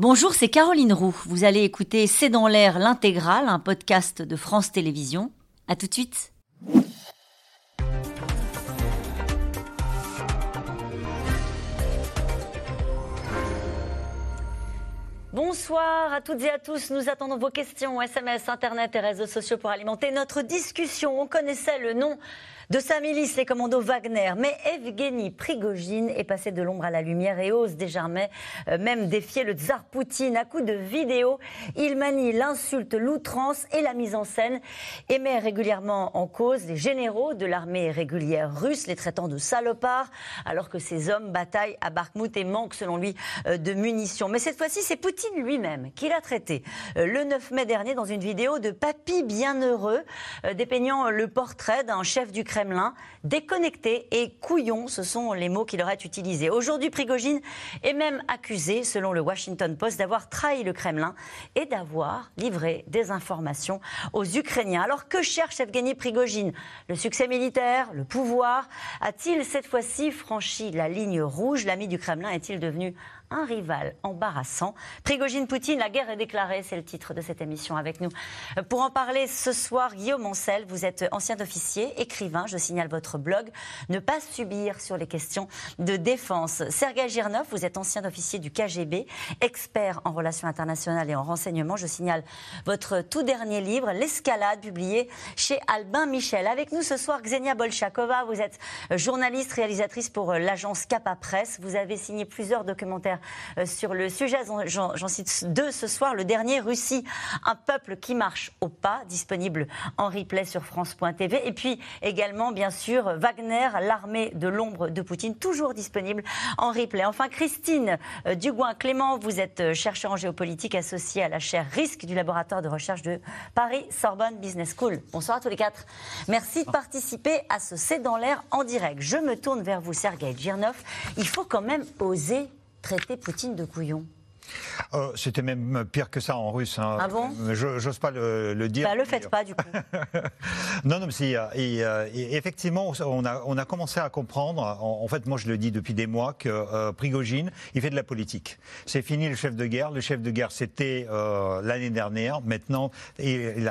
Bonjour, c'est Caroline Roux. Vous allez écouter C'est dans l'air l'intégrale, un podcast de France Télévisions. À tout de suite. Bonsoir à toutes et à tous. Nous attendons vos questions, SMS, Internet et réseaux sociaux pour alimenter notre discussion. On connaissait le nom de sa milice, les commandos Wagner. Mais Evgeny Prigogine est passé de l'ombre à la lumière et ose désormais euh, même défier le tsar Poutine à coups de vidéos. Il manie l'insulte, l'outrance et la mise en scène et met régulièrement en cause les généraux de l'armée régulière russe, les traitant de salopards, alors que ces hommes bataillent à Bakhmut et manquent, selon lui, euh, de munitions. Mais cette fois-ci, c'est Poutine lui-même qui l'a traité euh, le 9 mai dernier dans une vidéo de Papy Bienheureux, dépeignant le portrait d'un chef du Kremlin Kremlin. Déconnecté et couillon, ce sont les mots qu'il aurait utilisés. Aujourd'hui, Prigogine est même accusé, selon le Washington Post, d'avoir trahi le Kremlin et d'avoir livré des informations aux Ukrainiens. Alors que cherche Evgeny Prigogine? Le succès militaire Le pouvoir? A-t-il cette fois-ci franchi la ligne rouge? L'ami du Kremlin est-il devenu un rival embarrassant. Prigogine Poutine, la guerre est déclarée, c'est le titre de cette émission avec nous. Pour en parler ce soir, Guillaume Ancel, vous êtes ancien officier, écrivain, je signale votre blog, ne pas subir sur les questions de défense. Sergei Girnov, vous êtes ancien officier du KGB, expert en relations internationales et en renseignement, je signale votre tout dernier livre, L'escalade, publié chez Albin Michel. Avec nous ce soir, Xenia Bolchakova, vous êtes journaliste, réalisatrice pour l'agence Capa Presse, vous avez signé plusieurs documentaires euh, sur le sujet. J'en cite deux ce soir. Le dernier, Russie, un peuple qui marche au pas, disponible en replay sur France.tv. Et puis également, bien sûr, Wagner, l'armée de l'ombre de Poutine, toujours disponible en replay. Enfin, Christine euh, Dugoin-Clément, vous êtes euh, chercheur en géopolitique associée à la chaire Risque du laboratoire de recherche de Paris Sorbonne Business School. Bonsoir à tous les quatre. Merci de participer à ce C'est dans l'air en direct. Je me tourne vers vous, Sergei Girnov. Il faut quand même oser traiter Poutine de couillon euh, C'était même pire que ça en russe. Hein. Ah bon? J'ose pas le, le dire. Bah, le faites pas du coup. non, non, mais si, euh, effectivement, on a, on a commencé à comprendre, en, fait, moi je le dis depuis des mois, que euh, Prigogine, il fait de la politique. C'est fini le chef de guerre. Le chef de guerre, c'était l'année dernière. Maintenant, il,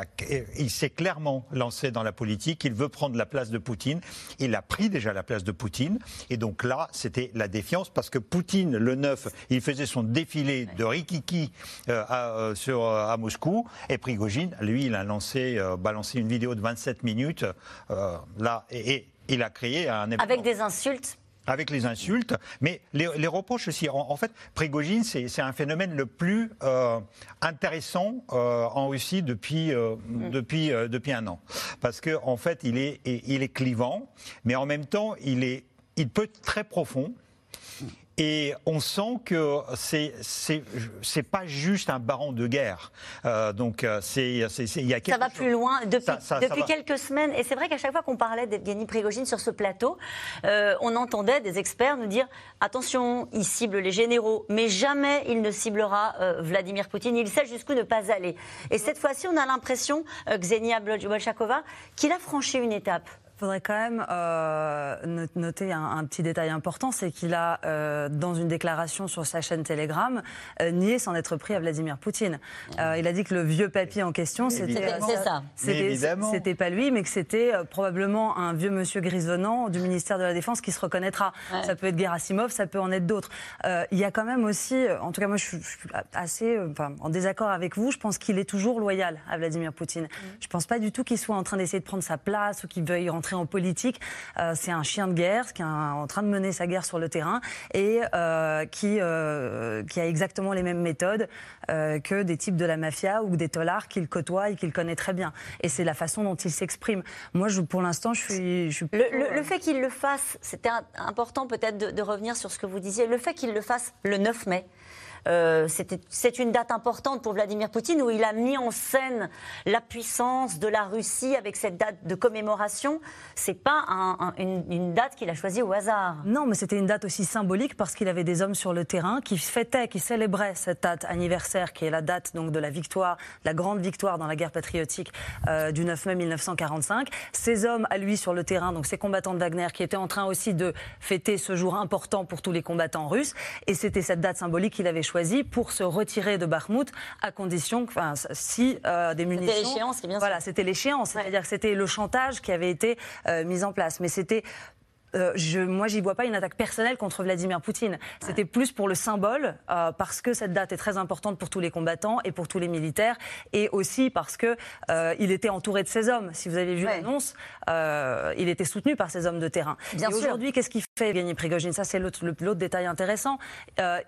il s'est clairement lancé dans la politique. Il veut prendre la place de Poutine. Il a pris déjà la place de Poutine. Et donc là, c'était la défiance parce que Poutine, le 9, il faisait son défilé de Rikiki euh, à, euh, sur, euh, à Moscou. Et Prigogine, lui, il a lancé, balancé une vidéo de 27 minutes. là, et, il a créé un Avec des insultes avec les insultes, mais les, reproches aussi. En, fait, Prigogine, c'est un phénomène le plus intéressant en Russie depuis, mm. depuis, depuis un an. Parce qu'en en fait, il est, il est clivant, mais en même temps, il, est, il peut être très profond. Et on sent que c'est c'est pas juste un baron de guerre. Euh, donc euh, c'est il y a ça va plus loin depuis, depuis quelques semaines. Et c'est vrai qu'à chaque fois qu'on parlait d'Evgeny Prigogine sur ce plateau, euh, on entendait des experts nous dire attention, il cible les généraux, mais jamais il ne ciblera euh, Vladimir Poutine. Il sait jusqu'où ne pas aller. Et cette fois-ci, on a l'impression, Xenia Bolchakova, qu'il a franchi une étape. Il faudrait quand même euh, noter un, petit détail important, c'est qu'il a, euh, dans une déclaration sur sa chaîne Telegram, euh, nié s'en être pris à Vladimir Poutine. il a dit que le vieux papy en question, c'était c'était pas lui, mais que c'était probablement un vieux monsieur grisonnant du ministère de la Défense qui se reconnaîtra. Ça peut être Gerasimov, ça peut en être d'autres. il y a quand même aussi, en tout cas moi je suis, assez en désaccord avec vous, je pense qu'il est toujours loyal à Vladimir Poutine. Mm. Je pense pas du tout qu'il soit en train d'essayer de prendre sa place ou qu'il veuille rentrer en politique. Euh, c'est un chien de guerre qui est en train de mener sa guerre sur le terrain et euh, qui, euh, qui a exactement les mêmes méthodes que des types de la mafia ou des tolards qu'il côtoie et qu'il connaît très bien. Et c'est la façon dont il s'exprime. Moi, je, pour l'instant, je suis. Je le, fait qu'il le fasse, c'était important peut-être de, de revenir sur ce que vous disiez. Le fait qu'il le fasse le 9 mai, euh, c'est une date importante pour Vladimir Poutine où il a mis en scène la puissance de la Russie avec cette date de commémoration. C'est pas une, date qu'il a choisie au hasard. Non, mais c'était une date aussi symbolique parce qu'il avait des hommes sur le terrain qui fêtaient, qui célébraient cette date anniversaire qui est la date donc de la victoire, la grande victoire dans la guerre patriotique euh, du 9 mai 1945. Ces hommes à lui sur le terrain, donc ces combattants de Wagner qui étaient en train aussi de fêter ce jour important pour tous les combattants russes. Et c'était cette date symbolique qu'il avait choisi pour se retirer de Bakhmout à condition, enfin, si euh, des munitions. C'était l'échéance, c'est bien Voilà, c'était l'échéance, c'est-à-dire que c'était le chantage qui avait été euh, mis en place. Mais c'était euh, je, moi, j'y vois pas une attaque personnelle contre Vladimir Poutine. C'était plus pour le symbole, euh, parce que cette date est très importante pour tous les combattants et pour tous les militaires, et aussi parce que euh, il était entouré de ses hommes. Si vous avez vu l'annonce, il était soutenu par ses hommes de terrain. Bien et aujourd'hui, qu'est-ce qu'il fait, Evgeny Prigogine? Ça, c'est l'autre détail intéressant.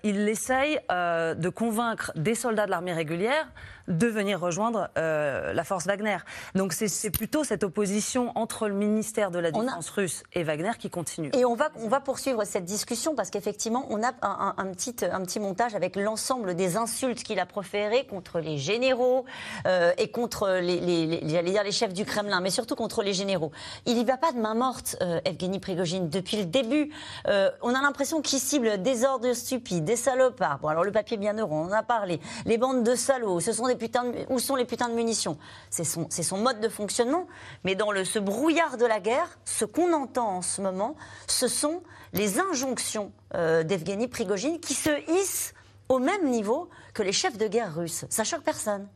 il essaye de convaincre des soldats de l'armée régulière de venir rejoindre la force Wagner. Donc c'est plutôt cette opposition entre le ministère de la Défense russe et Wagner qui continue. Et on va, on va poursuivre cette discussion parce qu'effectivement, on a un, petit, un petit montage avec l'ensemble des insultes qu'il a proférées contre les généraux euh, et contre les, les, dire les chefs du Kremlin, mais surtout contre les généraux. Il n'y va pas de main morte, euh, Evgeny Prigogine, depuis le début. Euh, on a l'impression qu'il cible des ordres stupides, des salopards. Bon, alors le papier bien heureux, on en a parlé. Les bandes de salauds, ce sont des putains où sont les putains de munitions? C'est son, son mode de fonctionnement. Mais dans le, ce brouillard de la guerre, ce qu'on entend en ce moment, ce sont les injonctions euh, d'Evgeny Prigogine qui se hissent au même niveau que les chefs de guerre russes. Ça choque personne.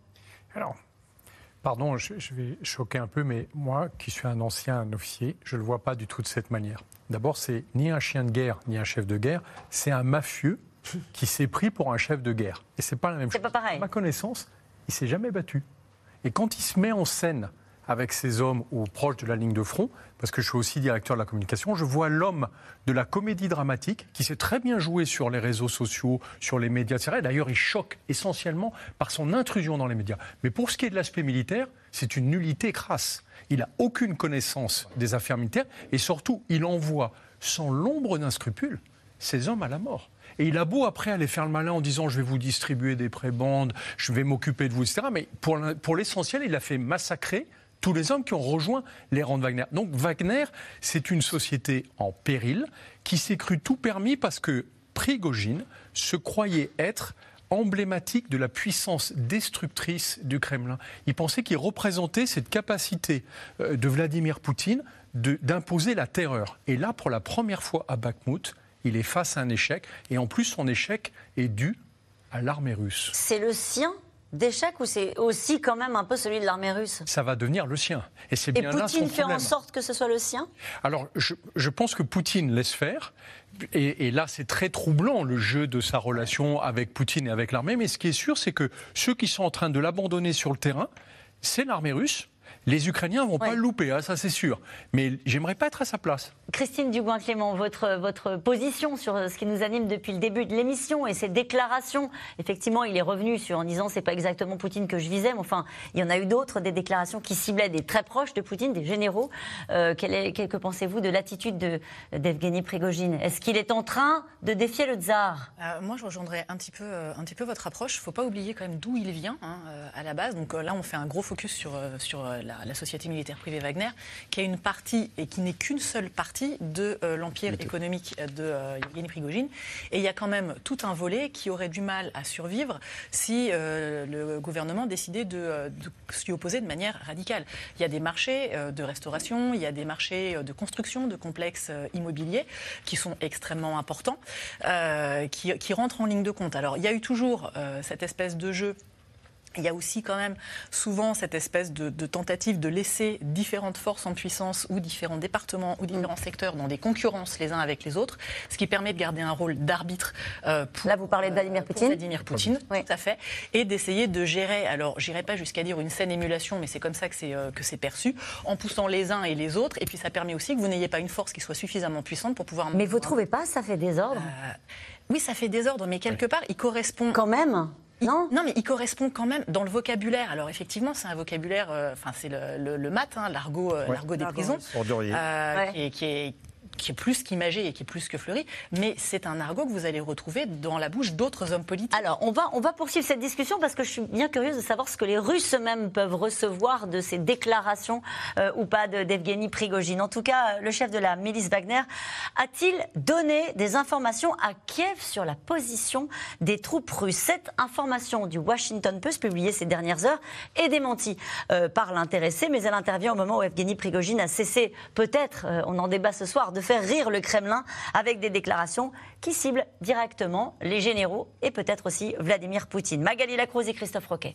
Alors, pardon, je, vais choquer un peu, mais moi, qui suis un ancien officier, je ne le vois pas du tout de cette manière. D'abord, c'est ni un chien de guerre, ni un chef de guerre, c'est un mafieux qui s'est pris pour un chef de guerre. Et c'est pas la même chose. Pas pareil. À ma connaissance, il s'est jamais battu. Et quand il se met en scène avec ces hommes ou proches de la ligne de front, parce que je suis aussi directeur de la communication, je vois l'homme de la comédie dramatique qui sait très bien jouer sur les réseaux sociaux, sur les médias, etc. D'ailleurs, il choque essentiellement par son intrusion dans les médias. Mais pour ce qui est de l'aspect militaire, c'est une nullité crasse. Il n'a aucune connaissance des affaires militaires et surtout, il envoie sans l'ombre d'un scrupule ces hommes à la mort. Et il a beau après aller faire le malin en disant je vais vous distribuer des prébandes, je vais m'occuper de vous, etc. Mais pour l'essentiel, il a fait massacrer tous les hommes qui ont rejoint les rangs de Wagner. Donc Wagner, c'est une société en péril qui s'est cru tout permis parce que Prigogine se croyait être emblématique de la puissance destructrice du Kremlin. Il pensait qu'il représentait cette capacité euh, de Vladimir Poutine d'imposer la terreur. Et là, pour la première fois à Bakhmut, il est face à un échec. Et en plus, son échec est dû à l'armée russe. C'est le sien d'échec ou c'est aussi quand même un peu celui de l'armée russe? Ça va devenir le sien. Et c'est bien Poutine fait en sorte que ce soit le sien? Alors, je, pense que Poutine laisse faire. Et, et là, c'est très troublant le jeu de sa relation avec Poutine et avec l'armée. Mais ce qui est sûr, c'est que ceux qui sont en train de l'abandonner sur le terrain, c'est l'armée russe les Ukrainiens vont pas le louper, hein, ça c'est sûr. Mais j'aimerais pas être à sa place. Christine Dubois-Clément, votre, votre position sur ce qui nous anime depuis le début de l'émission et ces déclarations. Effectivement, il est revenu sur, en disant c'est pas exactement Poutine que je visais, mais enfin, il y en a eu d'autres, des déclarations qui ciblaient des très proches de Poutine, des généraux. Euh, que pensez-vous de l'attitude d'Evgeny Prigogine? Est-ce qu'il est en train de défier le tsar? Euh, Moi, je rejoindrais un petit peu, euh, un petit peu votre approche. Il ne faut pas oublier quand même d'où il vient hein, à la base. Donc là, on fait un gros focus sur, sur la la, société militaire privée Wagner, qui a une partie et qui n'est qu'une seule partie de euh, l'empire économique de euh, Yevgeny Prigogine. Et il y a quand même tout un volet qui aurait du mal à survivre si euh, le gouvernement décidait de, de s'y opposer de manière radicale. Il y a des marchés de restauration, il y a des marchés de construction de complexes immobiliers qui sont extrêmement importants, qui, qui, rentrent en ligne de compte. Alors il y a eu toujours cette espèce de jeu il y a aussi quand même souvent cette espèce de, tentative de laisser différentes forces en puissance ou différents départements ou différents secteurs dans des concurrences les uns avec les autres, ce qui permet de garder un rôle d'arbitre. Euh, Là, vous parlez de Vladimir euh, Poutine. Vladimir Poutine, tout à fait, et d'essayer de gérer. Alors, j'irai pas jusqu'à dire une saine émulation, mais c'est comme ça que c'est euh, que c'est perçu, en poussant les uns et les autres. Et puis, ça permet aussi que vous n'ayez pas une force qui soit suffisamment puissante pour pouvoir. Mais vous trouvez pas ça fait désordre? Oui, ça fait désordre, mais quelque part, il correspond. Quand même non. non, mais il correspond quand même dans le vocabulaire. Alors effectivement, c'est un vocabulaire, euh, enfin c'est le, le, mat, hein, l'argot, euh, l'argot des prisons, euh, qui, est, qui est plus qu'imagé et qui est plus que fleuri, mais c'est un argot que vous allez retrouver dans la bouche d'autres hommes politiques. Alors, on va, on va poursuivre cette discussion parce que je suis bien curieuse de savoir ce que les Russes eux-mêmes peuvent recevoir de ces déclarations euh, ou pas d'Evgeny Prigogine. En tout cas, le chef de la milice Wagner a-t-il donné des informations à Kiev sur la position des troupes russes? Cette information du Washington Post, publiée ces dernières heures, est démentie euh, par l'intéressé, mais elle intervient au moment où Evgeny Prigogine a cessé, peut-être, euh, on en débat ce soir, de faire rire le Kremlin avec des déclarations qui ciblent directement les généraux et peut-être aussi Vladimir Poutine. Magali Lacroze et Christophe Roquet.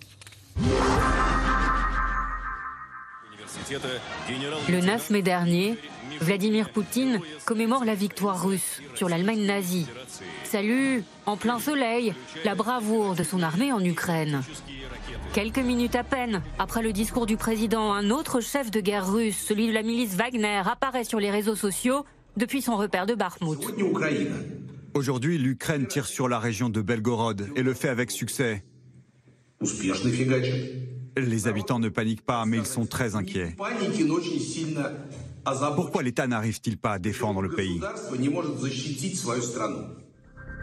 Le 9 mai dernier, Vladimir Poutine commémore la victoire russe sur l'Allemagne nazie. Salut, en plein soleil, la bravoure de son armée en Ukraine. Quelques minutes à peine après le discours du président, un autre chef de guerre russe, celui de la milice Wagner, apparaît sur les réseaux sociaux depuis son repère de Bakhmut. Aujourd'hui, l'Ukraine tire sur la région de Belgorod et le fait avec succès. Les habitants ne paniquent pas, mais ils sont très inquiets. Pourquoi l'État n'arrive-t-il pas à défendre le pays?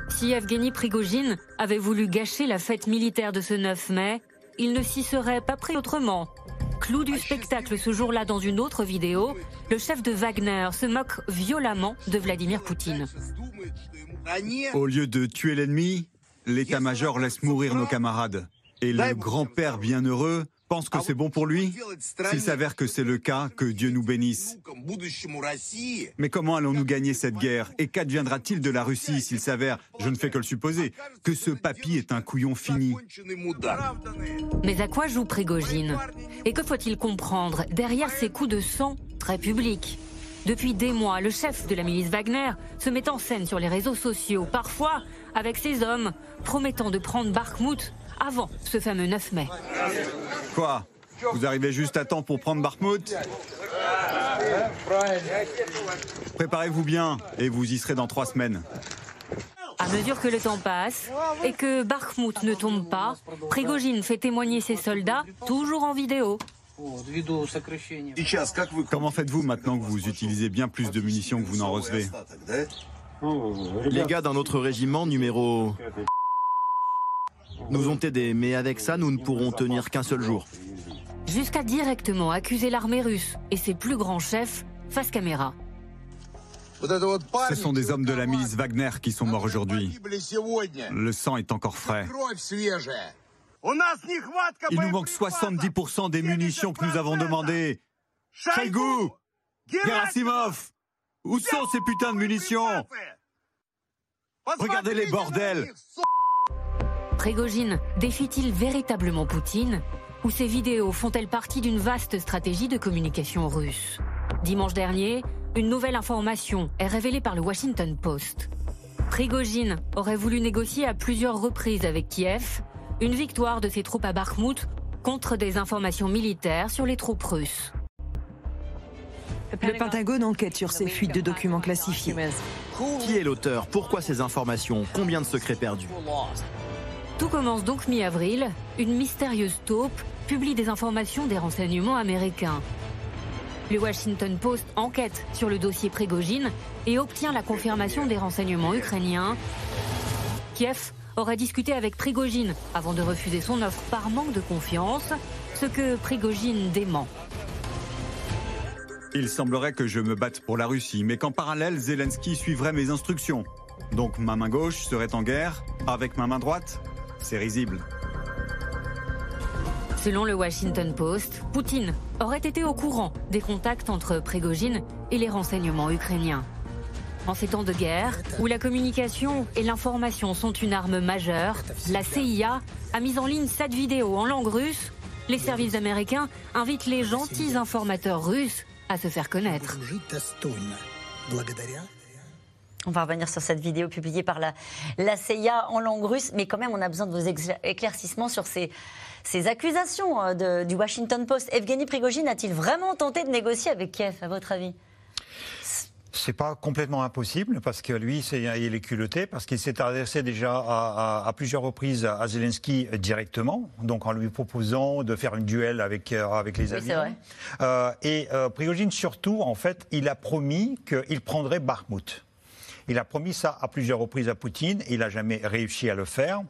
Si Evgeny Prigogine avait voulu gâcher la fête militaire de ce 9 mai, il ne s'y serait pas pris autrement. Clou du spectacle ce jour-là dans une autre vidéo, le chef de Wagner se moque violemment de Vladimir Poutine. Au lieu de tuer l'ennemi, l'état-major laisse mourir nos camarades. Et le grand-père bienheureux pense que c'est bon pour lui S'il s'avère que c'est le cas, que Dieu nous bénisse. Mais comment allons-nous gagner cette guerre? Et qu'adviendra-t-il de la Russie s'il s'avère, je ne fais que le supposer, que ce papy est un couillon fini. Mais à quoi joue Prigogine? Et que faut-il comprendre? Derrière ces coups de sang très publics. Depuis des mois, le chef de la milice Wagner se met en scène sur les réseaux sociaux, parfois avec ses hommes, promettant de prendre Bakhmut avant ce fameux 9 mai. Quoi Vous arrivez juste à temps pour prendre Bakhmut Préparez-vous bien et vous y serez dans trois semaines. À mesure que le temps passe et que Bakhmut ne tombe pas, Prigogine fait témoigner ses soldats, toujours en vidéo. Comment faites-vous maintenant que vous utilisez bien plus de munitions que vous n'en recevez Les gars d'un autre régiment, numéro nous ont aidés, mais avec ça, nous ne pourrons tenir qu'un seul jour. Jusqu'à directement accuser l'armée russe et ses plus grands chefs face caméra. Ce sont des hommes de la milice Wagner qui sont morts aujourd'hui. Le sang est encore frais. Il nous manque 70% des munitions que nous avons demandées. Shaigou Gerasimov Où sont ces putains de munitions? Regardez les bordels Prégogine défie-t-il véritablement Poutine ou ces vidéos font-elles partie d'une vaste stratégie de communication russe Dimanche dernier, une nouvelle information est révélée par le Washington Post. Prigogine aurait voulu négocier à plusieurs reprises avec Kiev une victoire de ses troupes à Bakhmut contre des informations militaires sur les troupes russes. Le Pentagone enquête sur ces fuites de documents classifiés. Qui est l'auteur? Pourquoi ces informations? Combien de secrets perdus? Tout commence donc mi-avril. Une mystérieuse taupe publie des informations des renseignements américains. Le Washington Post enquête sur le dossier Prégogine et obtient la confirmation des renseignements ukrainiens. Kiev aurait discuté avec Prigogine avant de refuser son offre par manque de confiance, ce que Prigogine dément. Il semblerait que je me batte pour la Russie, mais qu'en parallèle, Zelensky suivrait mes instructions. Donc ma main gauche serait en guerre avec ma main droite c'est risible. Selon le Washington Post, Poutine aurait été au courant des contacts entre Prégogine et les renseignements ukrainiens. En ces temps de guerre, où la communication et l'information sont une arme majeure, la CIA a mis en ligne cette vidéo en langue russe. Les services américains invitent les gentils informateurs russes à se faire connaître. On va revenir sur cette vidéo publiée par la, CIA en langue russe, mais quand même, on a besoin de vos éclaircissements sur ces, ces accusations euh, du Washington Post. Evgeny Prigogine a-t-il vraiment tenté de négocier avec Kiev, à votre avis? C'est pas complètement impossible parce que lui, il est culotté parce qu'il s'est adressé déjà à, plusieurs reprises à Zelensky directement, donc en lui proposant de faire une duel avec euh, avec les oui, euh, et Prigogine surtout, en fait, il a promis qu'il prendrait Bakhmut. Il a promis ça à plusieurs reprises à Poutine. Il n'a jamais réussi à le faire.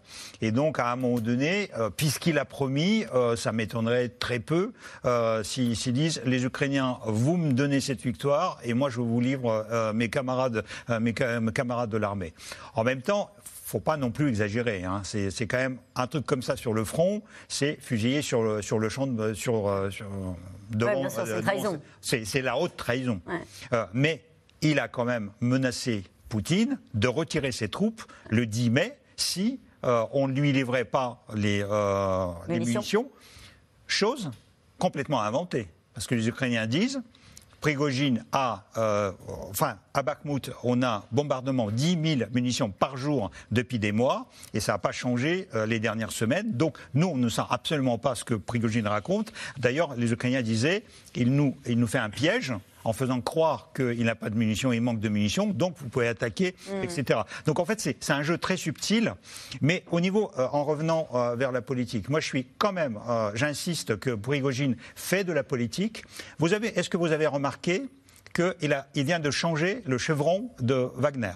Et donc, à un moment donné, euh, puisqu'il a promis, euh, ça m'étonnerait très peu euh, s'ils disent les Ukrainiens, vous me donnez cette victoire et moi je vous livre mes camarades, mes, camarades de l'armée. En même temps, faut pas non plus exagérer. Hein. C'est quand même un truc comme ça sur le front, c'est fusiller sur le, sur le champ de, sur, devant. C'est la haute trahison. mais il a quand même menacé Poutine de retirer ses troupes le 10 mai si euh, on ne lui livrait pas les, euh, les Munitions. Chose complètement inventée. Parce que les Ukrainiens disent, Prigogine a, euh, enfin, à Bakhmut, on a bombardement 10 000 munitions par jour depuis des mois, et ça n'a pas changé euh, les dernières semaines. Donc, nous, on ne sent absolument pas ce que Prigogine raconte. D'ailleurs, les Ukrainiens disaient, il nous, il nous fait un piège en faisant croire qu'il n'a pas de munitions, il manque de munitions, donc vous pouvez attaquer, etc. Donc en fait, c'est un jeu très subtil, mais au niveau, euh, en revenant euh, vers la politique, moi je suis quand même, euh, j'insiste que Prigogine fait de la politique. Vous avez, est-ce que vous avez remarqué qu'il a, il vient de changer le chevron de Wagner?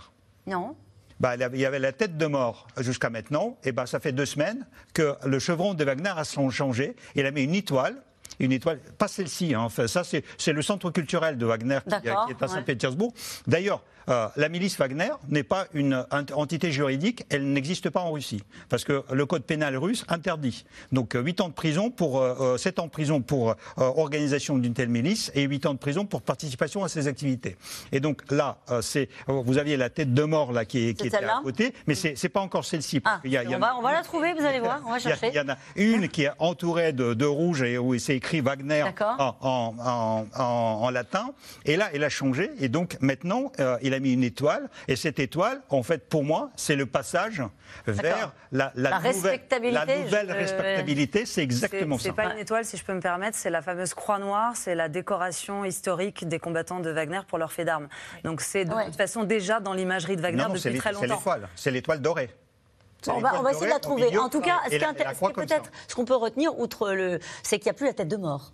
Non bah, il y avait- la tête de mort jusqu'à maintenant, et ben ça fait deux semaines que le chevron de Wagner a changé. Il a mis une étoile. Une étoile, pas celle-ci, hein, enfin, ça c'est le centre culturel de Wagner qui, qui est à ouais. Saint-Pétersbourg. D'ailleurs, euh, la milice Wagner n'est pas une ent- entité juridique, elle n'existe pas en Russie, parce que le code pénal russe interdit. Donc 8 ans de prison pour, euh, 7 ans de prison pour euh, organisation d'une telle milice et 8 ans de prison pour participation à ces activités. Et donc là, euh, c'est, vous aviez la tête de mort là qui, est- qui était à côté, mais c'est c'est pas encore celle-ci. Ah, on va, a- on va la trouver, vous allez voir, on va il y a- chercher. Il y en a une qui est entourée de, de rouge et où c'est écrit Wagner en, en- en- en- en latin. Et là, il a changé. Et donc maintenant, euh, il a mis une étoile. Et cette étoile, en fait, pour moi, c'est le passage vers la, La nouvelle, respectabilité, la nouvelle je- respectabilité. C'est exactement C'est ça. pas une étoile, si je peux me permettre, c'est la fameuse croix noire, c'est la décoration historique des combattants de Wagner pour leur fait d'armes. Donc c'est de Ouais. toute façon déjà dans l'imagerie de Wagner Non, non, c'est depuis très c'est longtemps. l'étoile. C'est l'étoile dorée. On va, l'étoile on va essayer de la trouver. En tout cas, ce qui est peut-être qu'on peut retenir, outre le, c'est qu'il n'y a plus la tête de mort.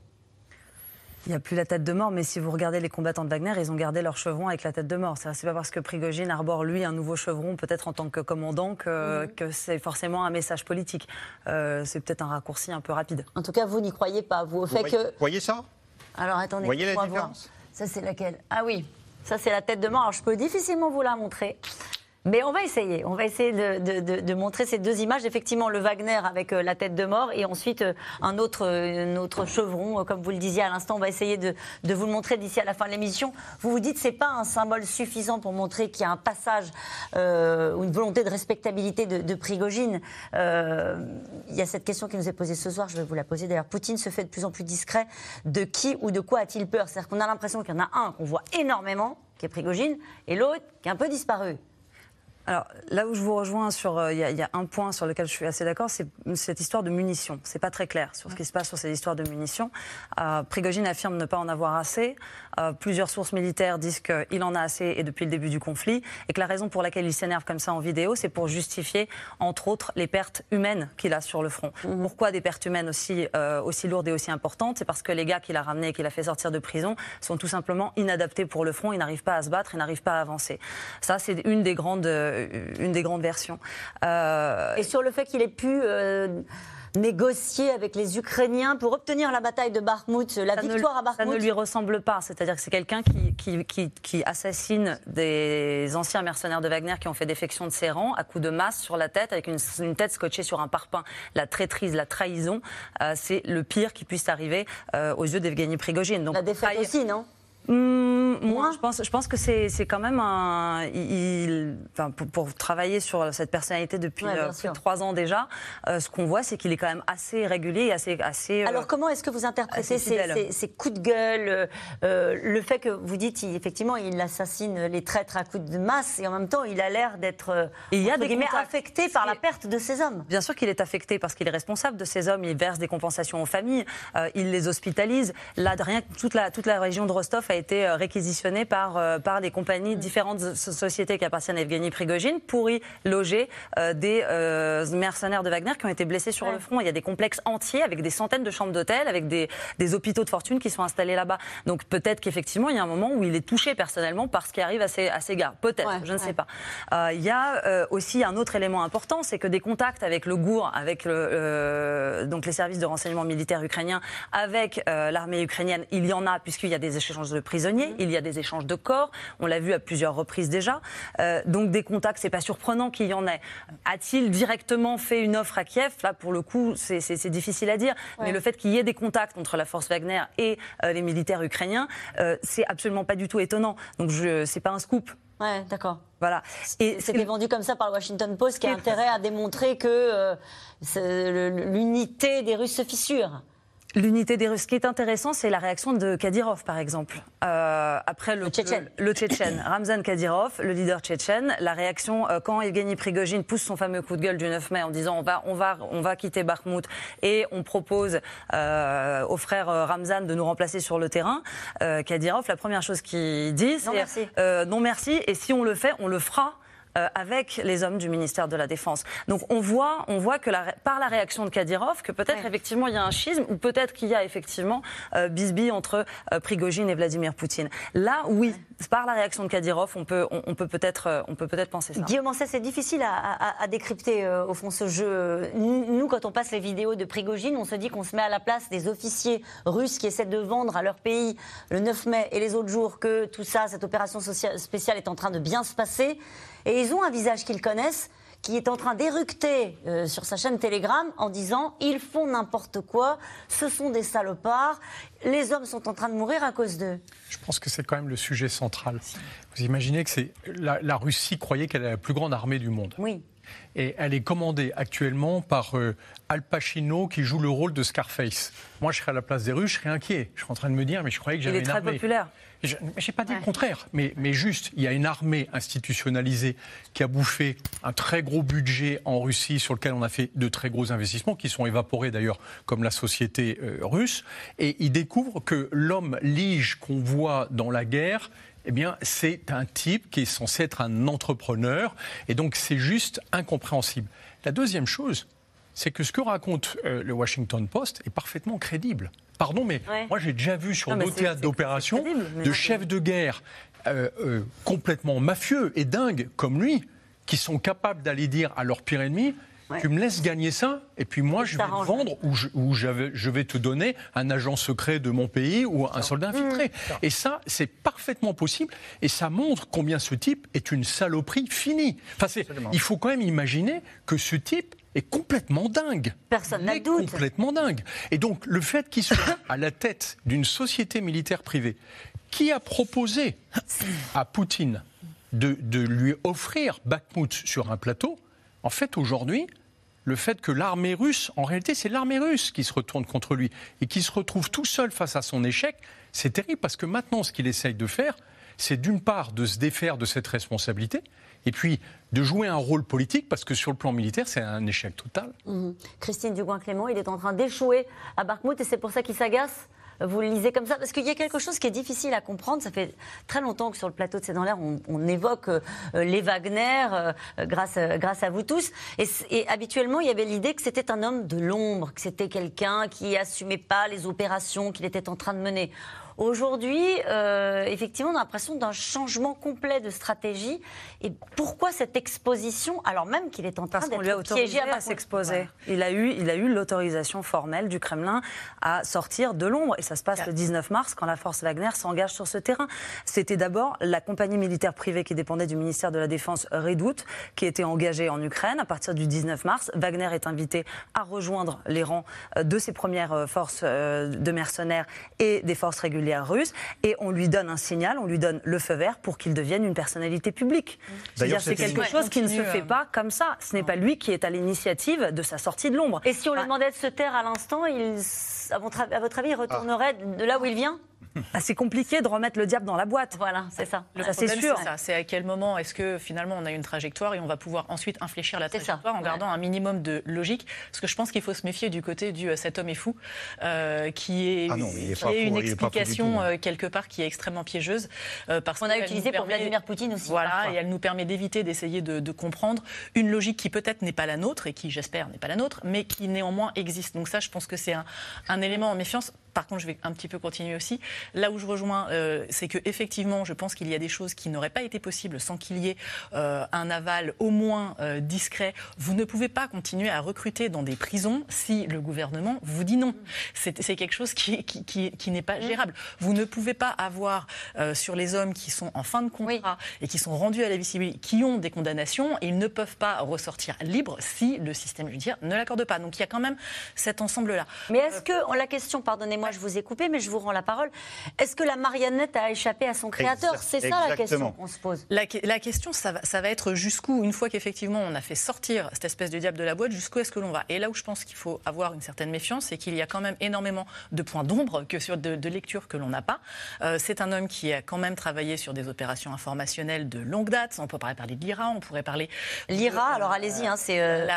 Il n'y a plus la tête de mort, mais si vous regardez les combattants de Wagner, ils ont gardé leur chevron avec la tête de mort. C'est pas parce que Prigogine arbore lui un nouveau chevron, peut-être en tant que commandant, que, que c'est forcément un message politique. Euh, c'est peut-être un raccourci un peu rapide. En tout cas, vous n'y croyez pas, vous, au Vous fait voyez, que. vous voyez ça? Alors attendez, Vous voyez la va voir. différence Ça, c'est laquelle? Ah oui, ça, c'est la tête de mort. Alors, je peux difficilement vous la montrer. Mais on va essayer. On va essayer de, montrer ces deux images. Effectivement, le Wagner avec euh, la tête de mort et ensuite euh, un, autre, euh, un autre chevron, comme vous le disiez à l'instant. On va essayer de, vous le montrer d'ici à la fin de l'émission. Vous vous dites c'est pas un symbole suffisant pour montrer qu'il y a un passage ou une volonté de respectabilité de, Prigogine. Il y a cette question qui nous est posée ce soir. Je vais vous la poser d'ailleurs. Poutine se fait de plus en plus discret. De qui ou de quoi a-t-il peur? C'est-à-dire qu'on a l'impression qu'il y en a un qu'on voit énormément, qui est Prigogine, et l'autre qui est un peu disparu. Alors là où je vous rejoins sur, euh, il y, a- il y a un point sur lequel je suis assez d'accord, c'est cette histoire de munitions. C'est pas très clair sur ce qui se passe sur ces histoires de munitions. Euh, Prigogine affirme ne pas en avoir assez. Euh, plusieurs sources militaires disent qu'il en a assez et depuis le début du conflit, et que la raison pour laquelle il s'énerve comme ça en vidéo, c'est pour justifier, entre autres, les pertes humaines qu'il a sur le front. Pourquoi des pertes humaines aussi euh, aussi lourdes et aussi importantes? C'est parce que les gars qu'il a ramenés et qu'il a fait sortir de prison sont tout simplement inadaptés pour le front. Ils n'arrivent pas à se battre, ils n'arrivent pas à avancer. Ça, c'est une des grandes une des grandes versions. Euh, Et sur le fait qu'il ait pu euh, négocier avec les Ukrainiens pour obtenir la bataille de Bakhmut, la ça ne- victoire à Ça ne Bakhmut. lui ressemble pas. C'est-à-dire que c'est quelqu'un qui, qui, qui, qui assassine des anciens mercenaires de Wagner qui ont fait défection de ses rangs à coups de masse sur la tête, avec une, une tête scotchée sur un parpaing. La traîtrise, la trahison, euh, c'est le pire qui puisse arriver euh, aux yeux d'Evgeny Prigogine. Donc, La défaite aussi, non? Hum, moi, je pense, je pense que c'est quand même un. il- il- enfin, pour, pour travailler sur cette personnalité depuis Ouais, euh, trois ans déjà, euh, ce qu'on voit, c'est qu'il est quand même assez régulier et assez. assez euh, Alors comment est-ce que vous interprétez ces, coups de gueule, euh, le fait que vous dites il- effectivement il assassine les traîtres à coups de masse et en même temps il a l'air d'être affecté par la perte de ses hommes. Bien sûr qu'il est affecté parce qu'il est responsable de ces hommes. Il verse des compensations aux familles, il les hospitalise. Là, rien, toute la, toute la région de Rostov a été euh, réquisitionnée par, euh, par les compagnies, différentes so- sociétés qui appartiennent à Evgeny Prigogine pour y loger euh, des mercenaires de Wagner qui ont été blessés sur Ouais. le front. Il y a des complexes entiers avec des centaines de chambres d'hôtel, avec des, des hôpitaux de fortune qui sont installés là-bas. Donc peut-être qu'effectivement, il y a un moment où il est touché personnellement par ce qui arrive à ces, à ces gars. Peut-être, Ouais, je ne ouais. sais pas. Euh, Il y a euh, aussi un autre élément important, c'est que des contacts avec le GOUR, avec le, euh, donc les services de renseignement militaire ukrainiens, avec l'armée ukrainienne, il y en a puisqu'il y a des échanges de, prisonniers, il y a des échanges de corps, on l'a vu à plusieurs reprises déjà. Euh, donc des contacts, c'est pas surprenant qu'il y en ait. A-t-il directement fait une offre à Kiev? Là, pour le coup, c'est difficile à dire. Mais le fait qu'il y ait des contacts entre la force Wagner et euh, les militaires ukrainiens, euh, c'est absolument pas du tout étonnant. Donc je, c'est pas un scoop. Ouais, d'accord. Voilà. Et c'était vendu comme ça par le Washington Post, qui a intérêt à démontrer que l'unité des Russes se fissure. L'unité des Russes. Ce qui est intéressant, c'est la réaction de Kadyrov, par exemple. Euh, après le, Tchétchène. Le, Tchétchène. Ramzan Kadyrov, le leader tchétchène, la réaction euh, quand Evgeny Prigogine pousse son fameux coup de gueule du 9 mai en disant on va, on va, on va quitter Bakhmout et on propose euh, au frère Ramzan de nous remplacer sur le terrain. Kadyrov, la première chose qu'il dit, c'est non merci. Et si on le fait, on le fera euh, avec les hommes du ministère de la Défense. Donc on voit, on voit que la, par la réaction de Kadyrov, que peut-être effectivement il y a un schisme, ou peut-être qu'il y a effectivement euh, bisbille entre euh, Prigogine et Vladimir Poutine. Là, oui, par la réaction de Kadyrov, on peut, on, peut peut-être, euh, on peut peut-être penser ça. Guillaume c'est difficile à, à, décrypter au fond ce jeu. Nous, quand on passe les vidéos de Prigogine, on se dit qu'on se met à la place des officiers russes qui essaient de vendre à leur pays le 9 mai et les autres jours que tout ça, cette opération spéciale est en train de bien se passer. Et ils ont un visage qu'ils connaissent qui est en train d'éructer euh, sur sa chaîne Telegram en disant ils font n'importe quoi, ce sont des salopards, les hommes sont en train de mourir à cause d'eux. Je pense que c'est quand même le sujet central. Vous imaginez que c'est la, Russie croyait qu'elle est la plus grande armée du monde. Oui. Et elle est commandée actuellement par euh, Al Pacino qui joue le rôle de Scarface. Moi, je serais à la place des Russes, je serais inquiet. Je suis en train de me dire, mais je croyais que j'avais une armée. Il est très populaire. Je n'ai pas dit le contraire, mais, mais, juste, il y a une armée institutionnalisée qui a bouffé un très gros budget en Russie sur lequel on a fait de très gros investissements, qui sont évaporés d'ailleurs comme la société euh, russe, et il découvre que l'homme lige qu'on voit dans la guerre eh bien, c'est un type qui est censé être un entrepreneur, et donc c'est juste incompréhensible. La deuxième chose, c'est que ce que raconte euh, le Washington Post est parfaitement crédible. Pardon, mais moi j'ai déjà vu sur nos théâtres d'opération de chefs de guerre euh, euh, complètement mafieux et dingues comme lui, qui sont capables d'aller dire à leur pire ennemi Tu me laisses gagner ça, et puis moi je vais te vendre ou, je, je, vais te donner un agent secret de mon pays ou un soldat infiltré. Mmh. Et ça, c'est parfaitement possible, et ça montre combien ce type est une saloperie finie. Enfin, il faut quand même imaginer que ce type est complètement dingue. Personne n'a doute. Complètement dingue. Et donc, le fait qu'il soit à la tête d'une société militaire privée qui a proposé à Poutine de, de lui offrir Bakhmut sur un plateau, en fait, aujourd'hui, le fait que l'armée russe, en réalité, c'est l'armée russe qui se retourne contre lui et qui se retrouve tout seul face à son échec, c'est terrible parce que maintenant, ce qu'il essaye de faire, c'est d'une part de se défaire de cette responsabilité, et puis de jouer un rôle politique, parce que sur le plan militaire, c'est un échec total. Mhm. Christine Dugoin-Clément, il est en train d'échouer à Bakhmut, et c'est pour ça qu'il s'agace vous le lisez comme ça Parce qu'il y a quelque chose qui est difficile à comprendre. Ça fait très longtemps que sur le plateau de C'est dans l'air, on, évoque euh, les Wagner euh, grâce, grâce à vous tous. Et, et habituellement, il y avait l'idée que c'était un homme de l'ombre, que c'était quelqu'un qui assumait pas les opérations qu'il était en train de mener. Aujourd'hui, euh, effectivement, on a l'impression d'un changement complet de stratégie. Et pourquoi cette exposition, alors même qu'il est en train d'être piégé à, s'exposer Il a eu, il a eu l'autorisation formelle du Kremlin à sortir de l'ombre. Et ça se passe le 19 mars, quand la force Wagner s'engage sur ce terrain. C'était d'abord la compagnie militaire privée qui dépendait du ministère de la Défense Redoute, qui était engagée en Ukraine. À partir du 19 mars, Wagner est invité à rejoindre les rangs euh, de ses premières euh, forces de mercenaires et des forces régulières russe et on lui donne un signal, on lui donne le feu vert pour qu'il devienne une personnalité publique. C'est-à-dire c'est quelque chose qui ne se fait pas comme ça. Ce n'est pas lui qui est à l'initiative de sa sortie de l'ombre. Et si on lui demandait de se taire à l'instant, il, à votre avis, il retournerait de là où il vient? Ah, c'est compliqué de remettre le diable dans la boîte. Voilà, c'est ça. Le c'est sûr. C'est à quel moment est-ce que finalement on a une trajectoire et on va pouvoir ensuite infléchir la trajectoire en gardant un minimum de logique? Parce que je pense qu'il faut se méfier du côté du euh, cet homme est fou, euh, qui est, ah une explication hein. euh, quelque part qui est extrêmement piégeuse. parce qu'on a utilisé pour Vladimir Poutine aussi. Voilà, et elle nous permet d'éviter d'essayer de, comprendre une logique qui peut-être n'est pas la nôtre et qui, j'espère, n'est pas la nôtre, mais qui néanmoins existe. Donc ça, je pense que c'est un, un élément en méfiance par contre, je vais un petit peu continuer aussi. Là où je rejoins, euh, c'est que effectivement, je pense qu'il y a des choses qui n'auraient pas été possibles sans qu'il y ait euh, un aval au moins euh, discret. Vous ne pouvez pas continuer à recruter dans des prisons si le gouvernement vous dit non. C'est quelque chose qui, qui, qui, qui n'est pas gérable. Vous ne pouvez pas avoir sur les hommes qui sont en fin de contrat et qui sont rendus à la visibilité, qui ont des condamnations, ils ne peuvent pas ressortir libres si le système judiciaire ne l'accorde pas. Donc il y a quand même cet ensemble-là. Mais est-ce que, la question, pardonnez-moi, je vous ai coupé, mais je vous rends la parole. Est-ce que la marionnette a échappé à son créateur C'est ça la question qu'on se pose. La, la question, ça va, ça va être jusqu'où, une fois qu'effectivement on a fait sortir cette espèce de diable de la boîte, jusqu'où est-ce que l'on va? Et là où je pense qu'il faut avoir une certaine méfiance, c'est qu'il y a quand même énormément de points d'ombre que sur de, de lecture que l'on n'a pas. Euh, c'est un homme qui a quand même travaillé sur des opérations informationnelles de longue date. On peut parler de l'IRA, on pourrait parler. L'IRA, alors allez-y, hein, c'est euh,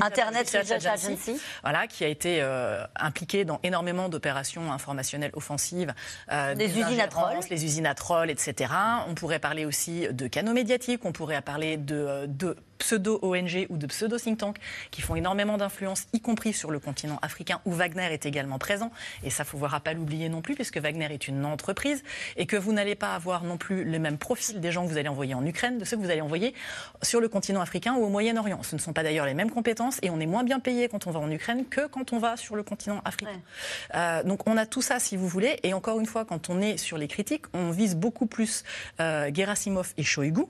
Internet Research Agency. Voilà, qui a été euh, impliqué dans énormément d'opérations informationnelles offensives. Euh, des, usines à trolls. Les usines à trolls, etc. On pourrait parler aussi de canaux médiatiques, on pourrait parler de, de pseudo-ONG ou de pseudo-think tank qui font énormément d'influence, y compris sur le continent africain où Wagner est également présent. Et ça, faut voir à pas l'oublier non plus, puisque Wagner est une entreprise et que vous n'allez pas avoir non plus le même profil des gens que vous allez envoyer en Ukraine, de ceux que vous allez envoyer sur le continent africain ou au Moyen-Orient. Ce ne sont pas d'ailleurs les mêmes compétences et on est moins bien payé quand on va en Ukraine que quand on va sur le continent africain. Euh, donc on a tout ça, si vous voulez. Et encore une fois, quand on est sur les critiques, on vise beaucoup plus euh, Gerasimov et Shoigu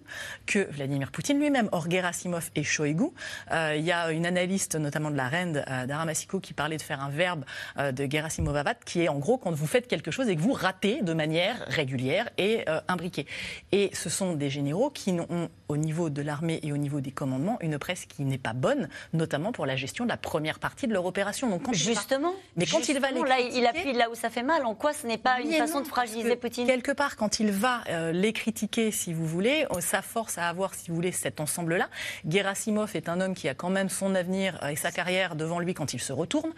que Vladimir Poutine lui-même. Or, Gerasimov et Shoigu, euh, il y a une analyste, notamment de la REND, euh, qui parlait de faire un verbe euh, de Gerasimov Avat, qui est en gros quand vous faites quelque chose et que vous ratez de manière régulière et euh, imbriquée. Et ce sont des généraux qui ont, au niveau de l'armée et au niveau des commandements, une presse qui n'est pas bonne, notamment pour la gestion de la première partie de leur opération. Donc, justement, mais quand il va les là, il appuie là où ça fait mal. En quoi ce n'est pas une façon de fragiliser Poutine? Quelque part, quand il va les critiquer, si vous voulez, ça force à avoir, si vous voulez, cet ensemble-là. Gerasimov est un homme qui a quand même son avenir et sa carrière devant lui quand il se retourne,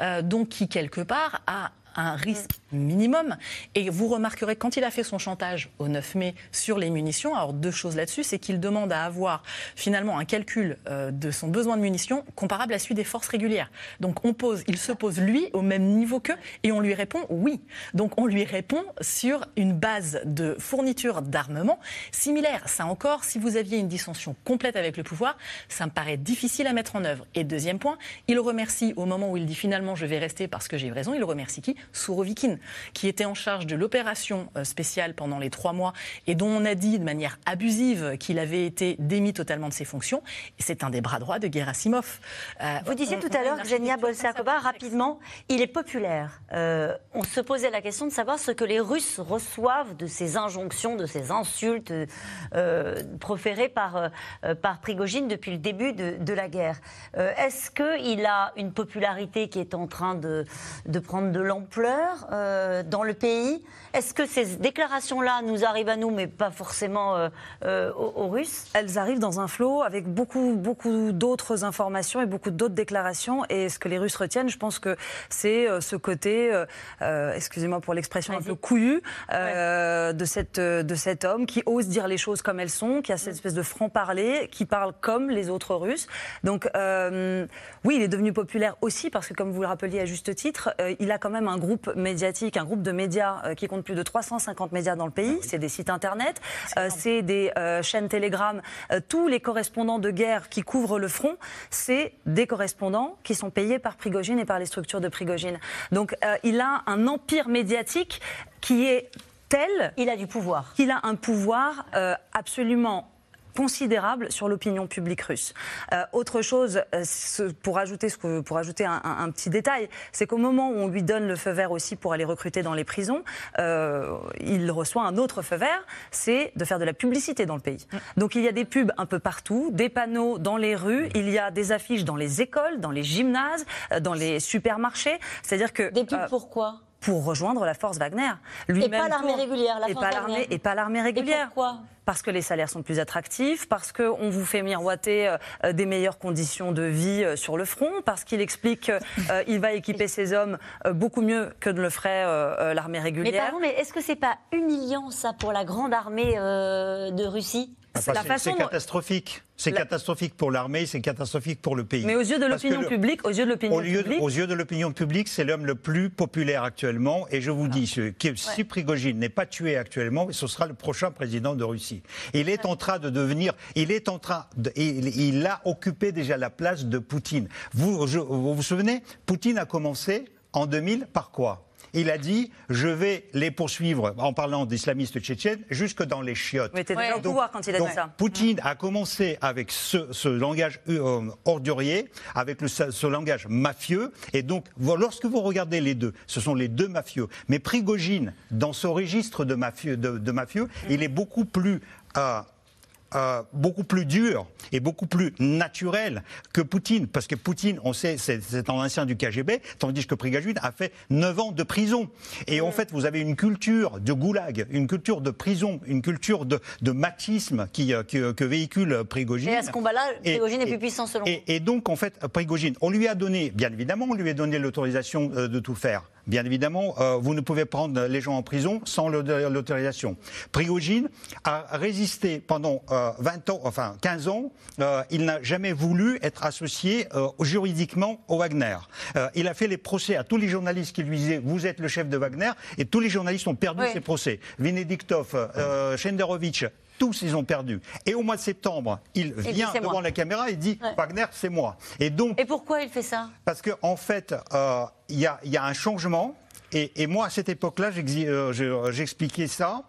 euh, donc qui quelque part a un risque minimum. Et vous remarquerez, quand il a fait son chantage au 9 mai sur les munitions, alors deux choses là-dessus, c'est qu'il demande à avoir finalement un calcul euh, de son besoin de munitions comparable à celui des forces régulières. Donc on pose, il se pose lui au même niveau qu'eux et on lui répond oui. Donc on lui répond sur une base de fourniture d'armement similaire. Ça encore, si vous aviez une dissension complète avec le pouvoir, ça me paraît difficile à mettre en œuvre. Et deuxième point, il remercie au moment où il dit finalement je vais rester parce que j'ai raison, il remercie qui? Sourovikine, qui était en charge de l'opération euh, spéciale pendant les trois mois et dont on a dit de manière abusive qu'il avait été démis totalement de ses fonctions. Et c'est un des bras droits de Gerasimov. Euh, Vous disiez tout à l'heure, Xenia Bolsakova, rapidement, il est populaire. Euh, on se posait la question de savoir ce que les Russes reçoivent de ces injonctions, de ces insultes proférées par, par Prigogine depuis le début de, de la guerre. Est-ce qu'il a une popularité qui est en train de, de prendre de l'ampleur euh, dans le pays. Est-ce que ces déclarations-là nous arrivent à nous, mais pas forcément euh, euh, aux, Russes? Elles arrivent dans un flot avec beaucoup, beaucoup d'autres informations et beaucoup d'autres déclarations. Et ce que les Russes retiennent, je pense que c'est ce côté, excusez-moi pour l'expression un peu couillu, de, cette, de cet homme qui ose dire les choses comme elles sont, qui a cette espèce de franc-parler, qui parle comme les autres Russes. Donc oui, il est devenu populaire aussi parce que, comme vous le rappeliez à juste titre, il a quand même un groupe groupe médiatique, un groupe de médias euh, qui compte plus de 350 médias dans le pays. Ah c'est des sites internet, c'est euh, des euh, chaînes Telegram. tous les correspondants de guerre qui couvrent le front, c'est des correspondants qui sont payés par Prigogine et par les structures de Prigogine. Donc il a un empire médiatique qui est tel. Il a du pouvoir. Qu'il a un pouvoir absolument considérable sur l'opinion publique russe. Euh, autre chose, euh, pour ajouter, ce que, pour ajouter un, petit détail, c'est qu'au moment où on lui donne le feu vert aussi pour aller recruter dans les prisons, euh, il reçoit un autre feu vert, c'est de faire de la publicité dans le pays. Donc il y a des pubs un peu partout, des panneaux dans les rues, il y a des affiches dans les écoles, dans les gymnases, dans les supermarchés. C'est-à-dire que des pubs pourquoi pour rejoindre la force Wagner. Et pas l'armée régulière, la et pas l'armée et pas l'armée régulière. Et pourquoi? Parce que les salaires sont plus attractifs, parce qu'on vous fait miroiter des meilleures conditions de vie sur le front, parce qu'il explique qu'il va équiper ses hommes beaucoup mieux que ne le ferait l'armée régulière. Mais pardon, mais est-ce que c'est pas humiliant ça pour la grande armée de Russie? C'est catastrophique. C'est catastrophique pour l'armée, c'est catastrophique pour le pays. Mais aux yeux de l'opinion publique, aux yeux de l'opinion publique, aux yeux de l'opinion publique, c'est l'homme le plus populaire actuellement. Et je vous dis, si Prigogine n'est pas tué actuellement, ce sera le prochain président de Russie. Il est en train de devenir, il est en train, de, il, a occupé déjà la place de Poutine. Vous vous, vous souvenez, Poutine a commencé en 2000 par quoi? Il a dit je vais les poursuivre en parlant d'islamistes tchétchènes jusque dans les chiottes. Mais déjà au pouvoir quand il a dit ça. Poutine a commencé avec ce, langage euh, ordurier, avec ce langage mafieux. Et donc, lorsque vous regardez les deux, ce sont les deux mafieux. Mais Prigogine, dans ce registre de mafieux, de, mafieux il est beaucoup plus. Euh, euh, beaucoup plus dur et beaucoup plus naturel que Poutine. Parce que Poutine, on sait, c'est un ancien du KGB, tandis que Prigogine a fait 9 ans de prison. Et en fait, vous avez une culture de goulag, une culture de prison, une culture de, de machisme qui, euh, que véhicule Prigogine. Et à ce combat-là, Prigogine est plus puissant selon et, et, donc, en fait, Prigogine, on lui a donné, bien évidemment, on lui a donné l'autorisation euh, de tout faire. Bien évidemment, euh, vous ne pouvez prendre les gens en prison sans l'autorisation. Prigogine a résisté pendant 20 euh, ans, enfin 15 ans. Euh, il n'a jamais voulu être associé juridiquement au Wagner. il a fait les procès à tous les journalistes qui lui disaient vous êtes le chef de Wagner et tous les journalistes ont perdu ces procès. Venediktov, Shenderovitch, tous ils ont perdu. Et au mois de septembre, il vient devant la caméra et dit Wagner, c'est moi. Et donc. Et pourquoi il fait ça? Parce qu'en en fait, euh, il y, a, un changement. Et, moi, à cette époque-là, euh, j'expliquais ça.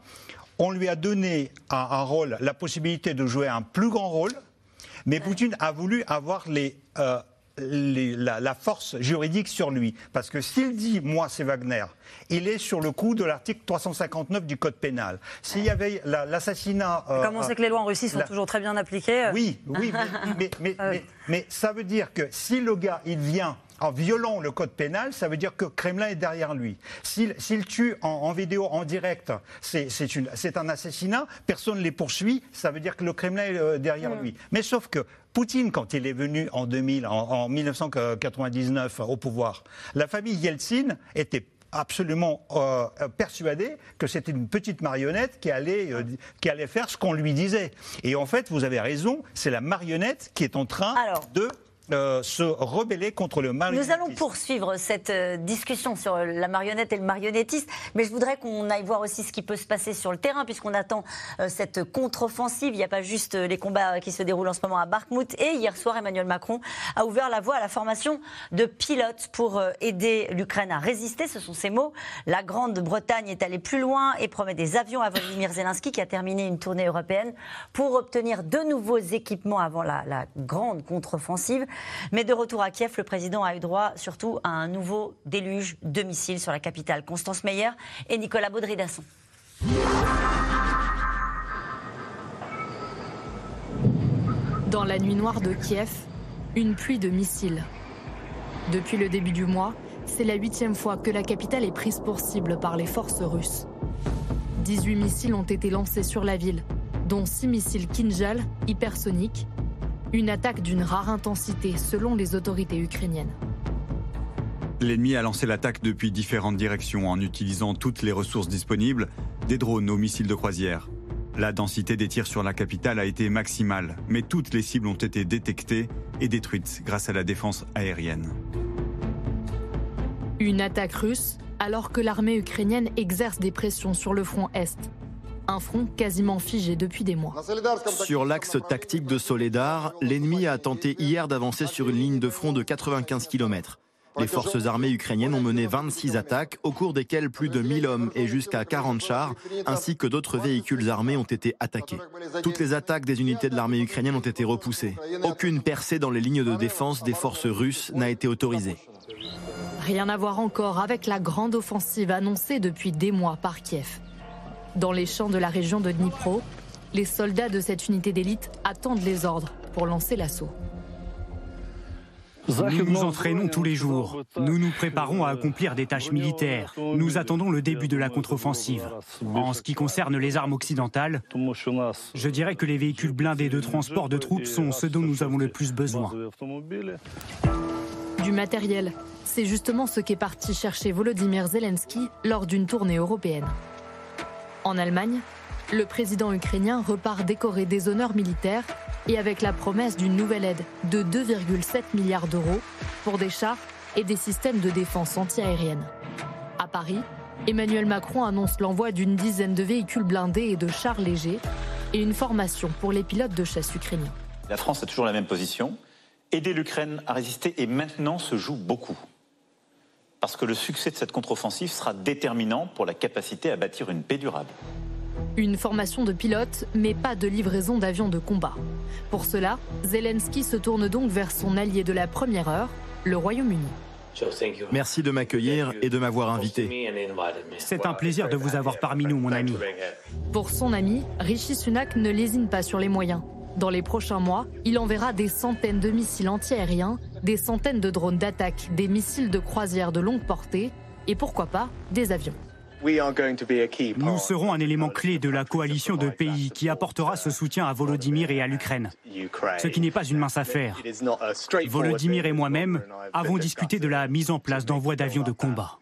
On lui a donné un, rôle, la possibilité de jouer un plus grand rôle. Mais Poutine a voulu avoir les, euh, la, force juridique sur lui. Parce que s'il dit, moi, c'est Wagner, il est sur le coup de l'article 359 du Code pénal. S'il y avait l'assassinat. Euh, Comme on sait que les lois en Russie sont toujours très bien appliquées. Euh. Oui, oui, ah mais, ça veut dire que si le gars, il vient en violant le code pénal, ça veut dire que Kremlin est derrière lui. S'il tue en, vidéo, en direct, c'est un assassinat, personne ne les poursuit, ça veut dire que le Kremlin est euh, derrière lui. Mais sauf que Poutine, quand il est venu en 2000, en, 1999 au pouvoir, la famille Yeltsin était absolument euh, persuadée que c'était une petite marionnette qui allait, euh, qui allait faire ce qu'on lui disait. Et en fait, vous avez raison, c'est la marionnette qui est en train de euh, se rebeller contre le mal. Nous allons poursuivre cette euh, discussion sur la marionnette et le marionnettiste, mais je voudrais qu'on aille voir aussi ce qui peut se passer sur le terrain, puisqu'on attend euh, cette contre-offensive. Il n'y a pas juste les combats qui se déroulent en ce moment à Bakhmut. Et hier soir, Emmanuel Macron a ouvert la voie à la formation de pilotes pour aider l'Ukraine à résister. Ce sont ses mots. La Grande-Bretagne est allée plus loin et promet des avions à Volodymyr Zelensky, qui a terminé une tournée européenne, pour obtenir de nouveaux équipements avant la, la grande contre-offensive. Mais de retour à Kiev, le président a eu droit surtout à un nouveau déluge de missiles sur la capitale. Constance Meyer et Nicolas Baudry-Dasson. Dans la nuit noire de Kiev, une pluie de missiles. Depuis le début du mois, c'est la huitième fois que la capitale est prise pour cible par les forces russes. 18 missiles ont été lancés sur la ville, dont 6 missiles Kinjal hypersoniques une attaque d'une rare intensité selon les autorités ukrainiennes. L'ennemi a lancé l'attaque depuis différentes directions en utilisant toutes les ressources disponibles, des drones aux missiles de croisière. La densité des tirs sur la capitale a été maximale, mais toutes les cibles ont été détectées et détruites grâce à la défense aérienne. Une attaque russe alors que l'armée ukrainienne exerce des pressions sur le front Est un front quasiment figé depuis des mois. Sur l'axe tactique de Soledar, l'ennemi a tenté hier d'avancer sur une ligne de front de 95 km. Les forces armées ukrainiennes ont mené 26 attaques, au cours desquelles plus de 1000 hommes et jusqu'à 40 chars, ainsi que d'autres véhicules armés ont été attaqués. Toutes les attaques des unités de l'armée ukrainienne ont été repoussées. Aucune percée dans les lignes de défense des forces russes n'a été autorisée. Rien à voir encore avec la grande offensive annoncée depuis des mois par Kiev. Dans les champs de la région de Dnipro, les soldats de cette unité d'élite attendent les ordres pour lancer l'assaut. Nous nous entraînons tous les jours. Nous nous préparons à accomplir des tâches militaires. Nous attendons le début de la contre-offensive. En ce qui concerne les armes occidentales, je dirais que les véhicules blindés de transport de troupes sont ce dont nous avons le plus besoin. Du matériel. C'est justement ce qu'est parti chercher Volodymyr Zelensky lors d'une tournée européenne. En Allemagne, le président ukrainien repart décorer des honneurs militaires et avec la promesse d'une nouvelle aide de 2,7 milliards d'euros pour des chars et des systèmes de défense antiaérienne. À Paris, Emmanuel Macron annonce l'envoi d'une dizaine de véhicules blindés et de chars légers et une formation pour les pilotes de chasse ukrainiens. La France a toujours la même position. Aider l'Ukraine à résister et maintenant se joue beaucoup. Parce que le succès de cette contre-offensive sera déterminant pour la capacité à bâtir une paix durable. Une formation de pilote, mais pas de livraison d'avions de combat. Pour cela, Zelensky se tourne donc vers son allié de la première heure, le Royaume-Uni. Merci de m'accueillir et de m'avoir invité. C'est un plaisir de vous avoir parmi nous, mon ami. Pour son ami, Rishi Sunak ne lésine pas sur les moyens. Dans les prochains mois, il enverra des centaines de missiles antiaériens, des centaines de drones d'attaque, des missiles de croisière de longue portée et pourquoi pas des avions. Nous serons un élément clé de la coalition de pays qui apportera ce soutien à Volodymyr et à l'Ukraine. Ce qui n'est pas une mince affaire. Volodymyr et moi-même avons discuté de la mise en place d'envois d'avions de combat.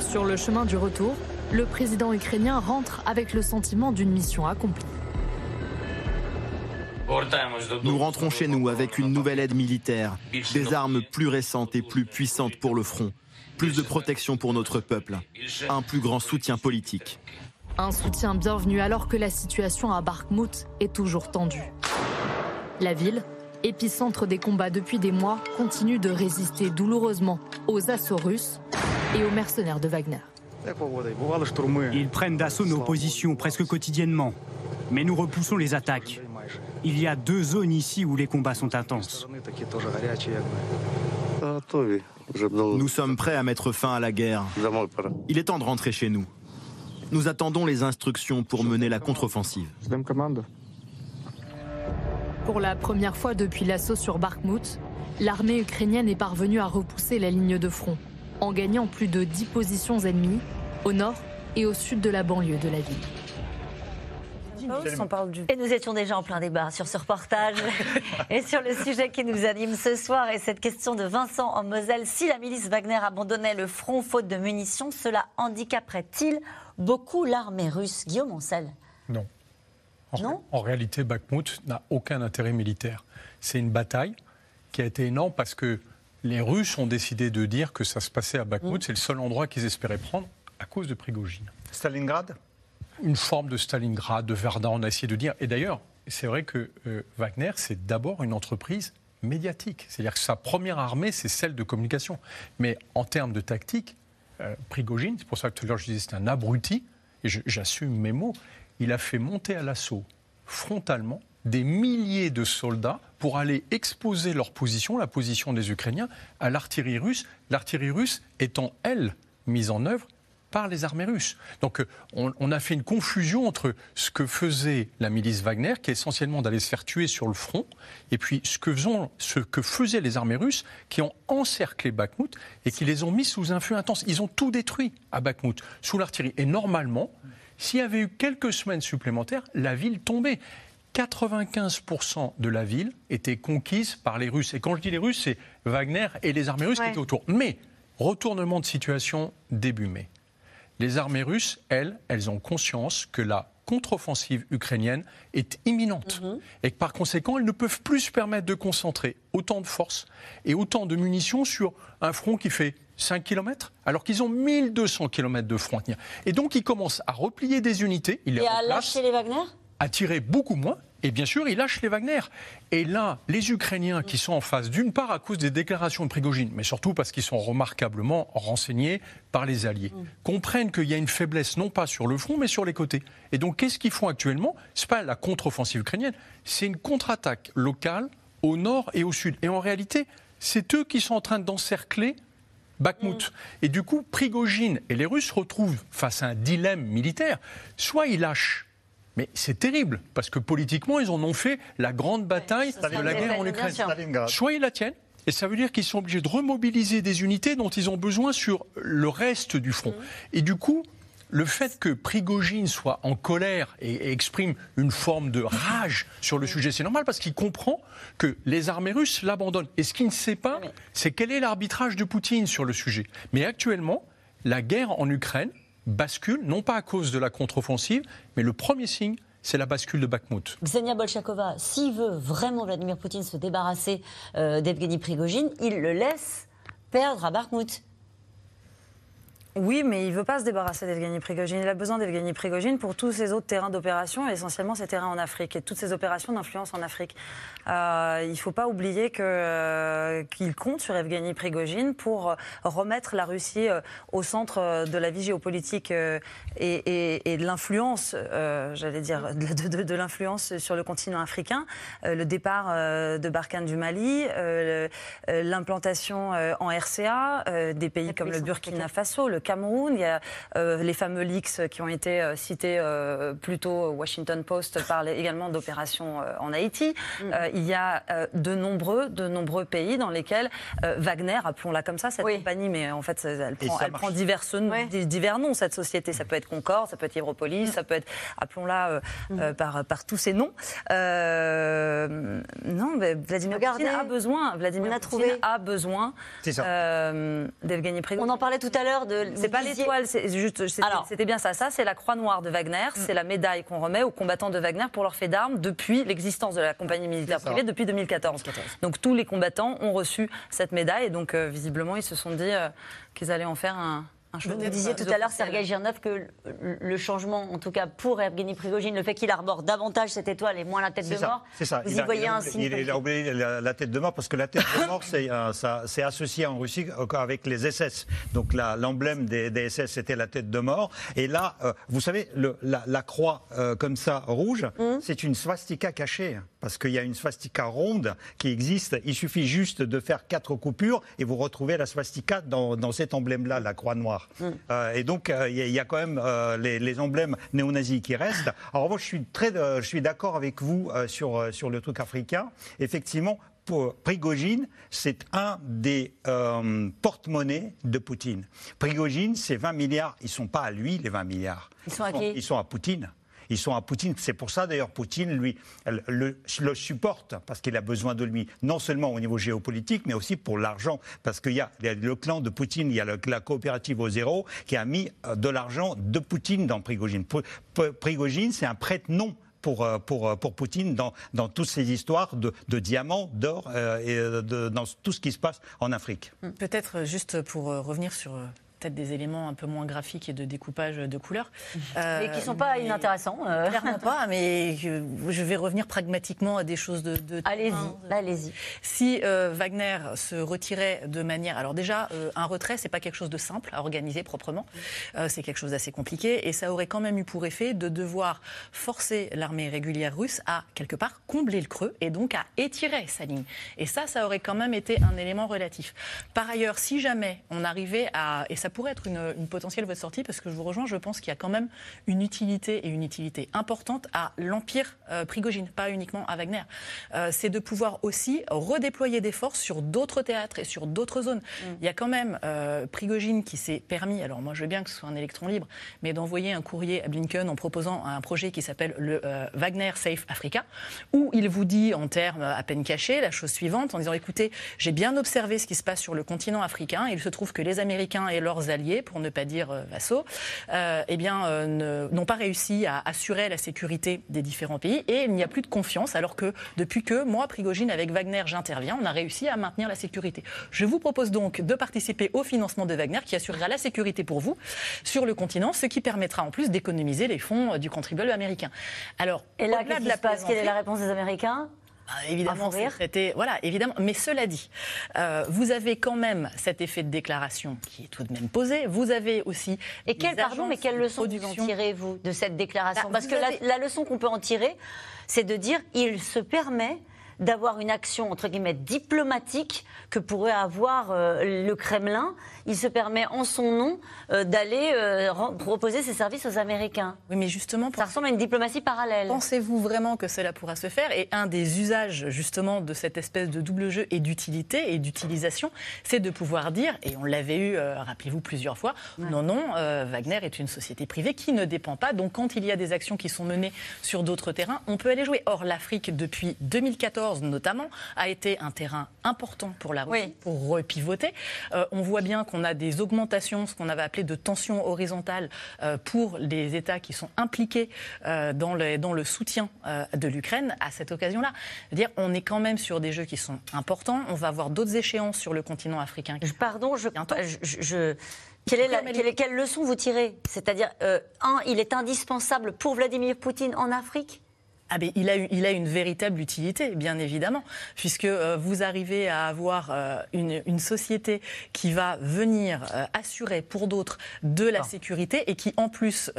Sur le chemin du retour, le président ukrainien rentre avec le sentiment d'une mission accomplie. Nous rentrons chez nous avec une nouvelle aide militaire, des armes plus récentes et plus puissantes pour le front, plus de protection pour notre peuple, un plus grand soutien politique. Un soutien bienvenu alors que la situation à Bakhmut est toujours tendue. La ville, épicentre des combats depuis des mois, continue de résister douloureusement aux assauts russes et aux mercenaires de Wagner. Ils prennent d'assaut nos positions presque quotidiennement, mais nous repoussons les attaques. Il y a deux zones ici où les combats sont intenses. Nous sommes prêts à mettre fin à la guerre. Il est temps de rentrer chez nous. Nous attendons les instructions pour mener la contre-offensive. Pour la première fois depuis l'assaut sur Bakhmut, l'armée ukrainienne est parvenue à repousser la ligne de front, en gagnant plus de 10 positions ennemies au nord et au sud de la banlieue de la ville. Et nous étions déjà en plein débat sur ce reportage et sur le sujet qui nous anime ce soir. Et cette question de Vincent en Moselle. Si la milice Wagner abandonnait le front faute de munitions, cela handicaperait-il beaucoup l'armée russe? Guillaume Ancel Non. En, Non en réalité, Bakhmut n'a aucun intérêt militaire. C'est une bataille qui a été énorme parce que les Russes ont décidé de dire que ça se passait à Bakhmut. C'est le seul endroit qu'ils espéraient prendre à cause de Prigogine. Stalingrad? Une forme de Stalingrad, de Verdun, on a essayé de dire. Et d'ailleurs, c'est vrai que euh, Wagner, c'est d'abord une entreprise médiatique. C'est-à-dire que sa première armée, c'est celle de communication. Mais en termes de tactique, euh, Prigogine, c'est pour ça que tout à l'heure je disais c'est un abruti, et j'assume mes mots, il a fait monter à l'assaut frontalement des milliers de soldats pour aller exposer leur position, la position des Ukrainiens, à l'artillerie russe, l'artillerie russe étant, elle, mise en œuvre par les armées russes. Donc euh, on, a fait une confusion entre ce que faisait la milice Wagner, qui est essentiellement d'aller se faire tuer sur le front, et puis ce que, faisons- ce que faisaient les armées russes, qui ont encerclé Bakhmut et qui les ont mis sous un feu intense. Ils ont tout détruit à Bakhmut, sous l'artillerie. Et normalement, s'il y avait eu quelques semaines supplémentaires, la ville tombait. 95% de la ville était conquise par les Russes. Et quand je dis les Russes, c'est Wagner et les armées russes Ouais. qui étaient autour. Mais, retournement de situation début mai. Les armées russes, elles, elles ont conscience que la contre-offensive ukrainienne est imminente. Et que par conséquent, elles ne peuvent plus se permettre de concentrer autant de forces et autant de munitions sur un front qui fait 5 km, alors qu'ils ont 1200 km de front à tenir. Et donc, ils commencent à replier des unités. Les Et à lâcher les Wagner? À tirer beaucoup moins. Et bien sûr, ils lâchent les Wagner. Et là, les Ukrainiens qui sont en face, d'une part à cause des déclarations de Prigogine, mais surtout parce qu'ils sont remarquablement renseignés par les Alliés, comprennent qu'il y a une faiblesse non pas sur le front, mais sur les côtés. Et donc, qu'est-ce qu'ils font actuellement? C'est pas la contre-offensive ukrainienne, c'est une contre-attaque locale au nord et au sud. Et en réalité, c'est eux qui sont en train d'encercler Bakhmut. Et du coup, Prigogine et les Russes se retrouvent face à un dilemme militaire. Soit ils lâchent Mais c'est terrible, parce que politiquement, ils en ont fait la grande bataille de la guerre en Ukraine. Soit ils la tiennent, et ça veut dire qu'ils sont obligés de remobiliser des unités dont ils ont besoin sur le reste du front. Mmh. Et du coup, le fait que Prigogine soit en colère et, exprime une forme de rage sur le sujet, c'est normal parce qu'il comprend que les armées russes l'abandonnent. Et ce qu'il ne sait pas, c'est quel est l'arbitrage de Poutine sur le sujet. Mais actuellement, la guerre en Ukraine bascule, non pas à cause de la contre-offensive, mais le premier signe, c'est la bascule de Bakhmut. Ksenia Bolchakova, s'il veut vraiment Vladimir Poutine se débarrasser euh, d'Evgeny Prigogine, il le laisse perdre à Bakhmut. Oui, mais il ne veut pas se débarrasser d'Evgeny Prigogine. Il a besoin d'Evgeny Prigogine pour tous ses autres terrains d'opération, essentiellement ses terrains en Afrique et toutes ses opérations d'influence en Afrique. Euh, il ne faut pas oublier euh, qu'il compte sur Evgeny Prigogine pour remettre la Russie euh, au centre de la vie géopolitique et, de l'influence, j'allais dire, de, l'influence sur le continent africain. le départ de Barkhane du Mali, l'implantation en RCA, des pays comme le Burkina Faso, le Cameroun. Il y a euh, les fameux leaks qui ont été euh, cités euh, plus tôt. Washington Post parle également d'opérations en Haïti. Mm. il y a de nombreux, de nombreux pays dans lesquels Wagner, appelons-la comme ça, cette compagnie, mais en fait, elle prend, elle prend divers, divers, noms, cette société. Ça peut être Concorde, ça peut être Hydropolis, mm. ça peut être, appelons-la mm. par, par tous ces noms. non, mais Vladimir Poutine a besoin, Vladimir Poutine a besoin d'Evgeny On en parlait tout à l'heure de c'est pas l'étoile, c'est juste. C'était bien ça. Ça, c'est la croix noire de Wagner. Mm. C'est la médaille qu'on remet aux combattants de Wagner pour leur fait d'armes depuis l'existence de la compagnie militaire privée depuis 2014. Donc tous les combattants ont reçu cette médaille et donc euh, visiblement ils se sont dit euh, qu'ils allaient en faire un, vous disiez tout à l'heure, Sergei Girnov, que le changement, en tout cas pour Evgeny Prigogine, le fait qu'il arbore davantage cette étoile et moins la tête de mort, c'est ça. Vous y voyez un signe Il, a oublié la, tête de mort parce que la tête de mort, c'est associé en Russie avec les SS. Donc l'emblème des, SS, c'était la tête de mort. Et là, euh, vous savez, le, la, croix euh, comme ça, rouge, hum. c'est une swastika cachée. Parce qu'il y a une swastika ronde qui existe. Il suffit juste de faire quatre coupures et vous retrouvez la swastika dans, dans cet emblème-là, la croix noire. Mm. Euh, et donc, euh, il y, a quand même euh, les, emblèmes néo-nazis qui restent. Alors, moi, je suis, très, je suis d'accord avec vous sur, sur le truc africain. Effectivement, pour Prigogine, c'est un des porte-monnaies de Poutine. Prigogine, c'est 20 milliards. Ils ne sont pas à lui, les 20 milliards. Ils sont à qui Ils sont à Poutine. Ils sont à Poutine. C'est pour ça d'ailleurs Poutine, lui, le, supporte parce qu'il a besoin de lui, non seulement au niveau géopolitique, mais aussi pour l'argent. Parce qu'il y, a le clan de Poutine, il y a la coopérative au zéro qui a mis euh, de l'argent de Poutine dans Prigogine. Prigogine, c'est un prête-nom pour, euh, pour, euh, pour Poutine dans, dans toutes ces histoires de, diamants, d'or et de, dans tout ce qui se passe en Afrique. Peut-être juste pour revenir sur peut-être des éléments un peu moins graphiques et de découpage de couleurs. Euh, mais qui ne sont pas inintéressants. Euh. Clairement pas, mais je vais revenir pragmatiquement à des choses de... allez-y, allez-y. Si euh, Wagner se retirait de manière... Alors déjà, un retrait, c'est pas quelque chose de simple à organiser proprement. c'est quelque chose d'assez compliqué et ça aurait quand même eu pour effet de devoir forcer l'armée régulière russe à, quelque part, combler le creux et donc à étirer sa ligne. Et ça, ça aurait quand même été un élément relatif. Par ailleurs, si jamais on arrivait à... Et ça pourrait être une, potentielle voie de sortie parce que je vous rejoins, je pense qu'il y a quand même une utilité et une utilité importante à l'empire euh, Prigogine, pas uniquement à Wagner. Euh, c'est de pouvoir aussi redéployer des forces sur d'autres théâtres et sur d'autres zones. Mm. Il y a quand même euh, Prigogine qui s'est permis, alors moi je veux bien que ce soit un électron libre, mais d'envoyer un courrier à Blinken en proposant un projet qui s'appelle le Wagner Safe Africa, où il vous dit en termes à peine cachés la chose suivante, en disant écoutez, j'ai bien observé ce qui se passe sur le continent africain, il se trouve que les Américains et leurs alliés, pour ne pas dire euh, vassaux, euh, eh bien, euh, n'ont pas réussi à assurer la sécurité des différents pays et il n'y a plus de confiance alors que depuis que moi, Prigogine, avec Wagner, j'interviens, on a réussi à maintenir la sécurité. Je vous propose donc de participer au financement de Wagner qui assurera la sécurité pour vous sur le continent, ce qui permettra en plus d'économiser les fonds du contribuable américain. Alors, et là, qu'est-ce qui se passe? Quelle est la réponse des Américains? Ah, évidemment, c'était voilà, évidemment. Mais cela dit, euh, vous avez quand même cet effet de déclaration qui est tout de même posé. Vous avez aussi et quelle pardon, mais quelle leçon vous en tirez vous de cette déclaration bah, Parce que la, leçon qu'on peut en tirer, c'est de dire il se permet d'avoir une action entre guillemets diplomatique que pourrait avoir euh, le Kremlin. Il se permet en son nom euh, d'aller euh, proposer ses services aux Américains. Oui, mais justement, ça ressemble à une diplomatie parallèle. Pensez-vous vraiment que cela pourra se faire? Et un des usages justement de cette espèce de double jeu et d'utilité et d'utilisation, c'est de pouvoir dire, et on l'avait eu, rappelez-vous plusieurs fois, non, non, Wagner est une société privée qui ne dépend pas. Donc quand il y a des actions qui sont menées sur d'autres terrains, on peut aller jouer. Or, l'Afrique, depuis 2014 notamment, a été un terrain important pour la Russie, pour repivoter. Euh, on voit bien qu'on a des augmentations, ce qu'on avait appelé de tensions horizontales euh, pour les États qui sont impliqués euh, dans, le, dans, le, soutien de l'Ukraine à cette occasion-là. dire on est quand même sur des jeux qui sont importants. On va avoir d'autres échéances sur le continent africain. Pardon, je, je quelle, est la, quelle, leçon vous tirez? C'est-à-dire, euh, un, il est indispensable pour Vladimir Poutine en Afrique? Ah ben, il, a, il a une véritable utilité, bien évidemment, puisque euh, vous arrivez à avoir euh, une, société qui va venir assurer pour d'autres de la ah. sécurité et qui, en plus,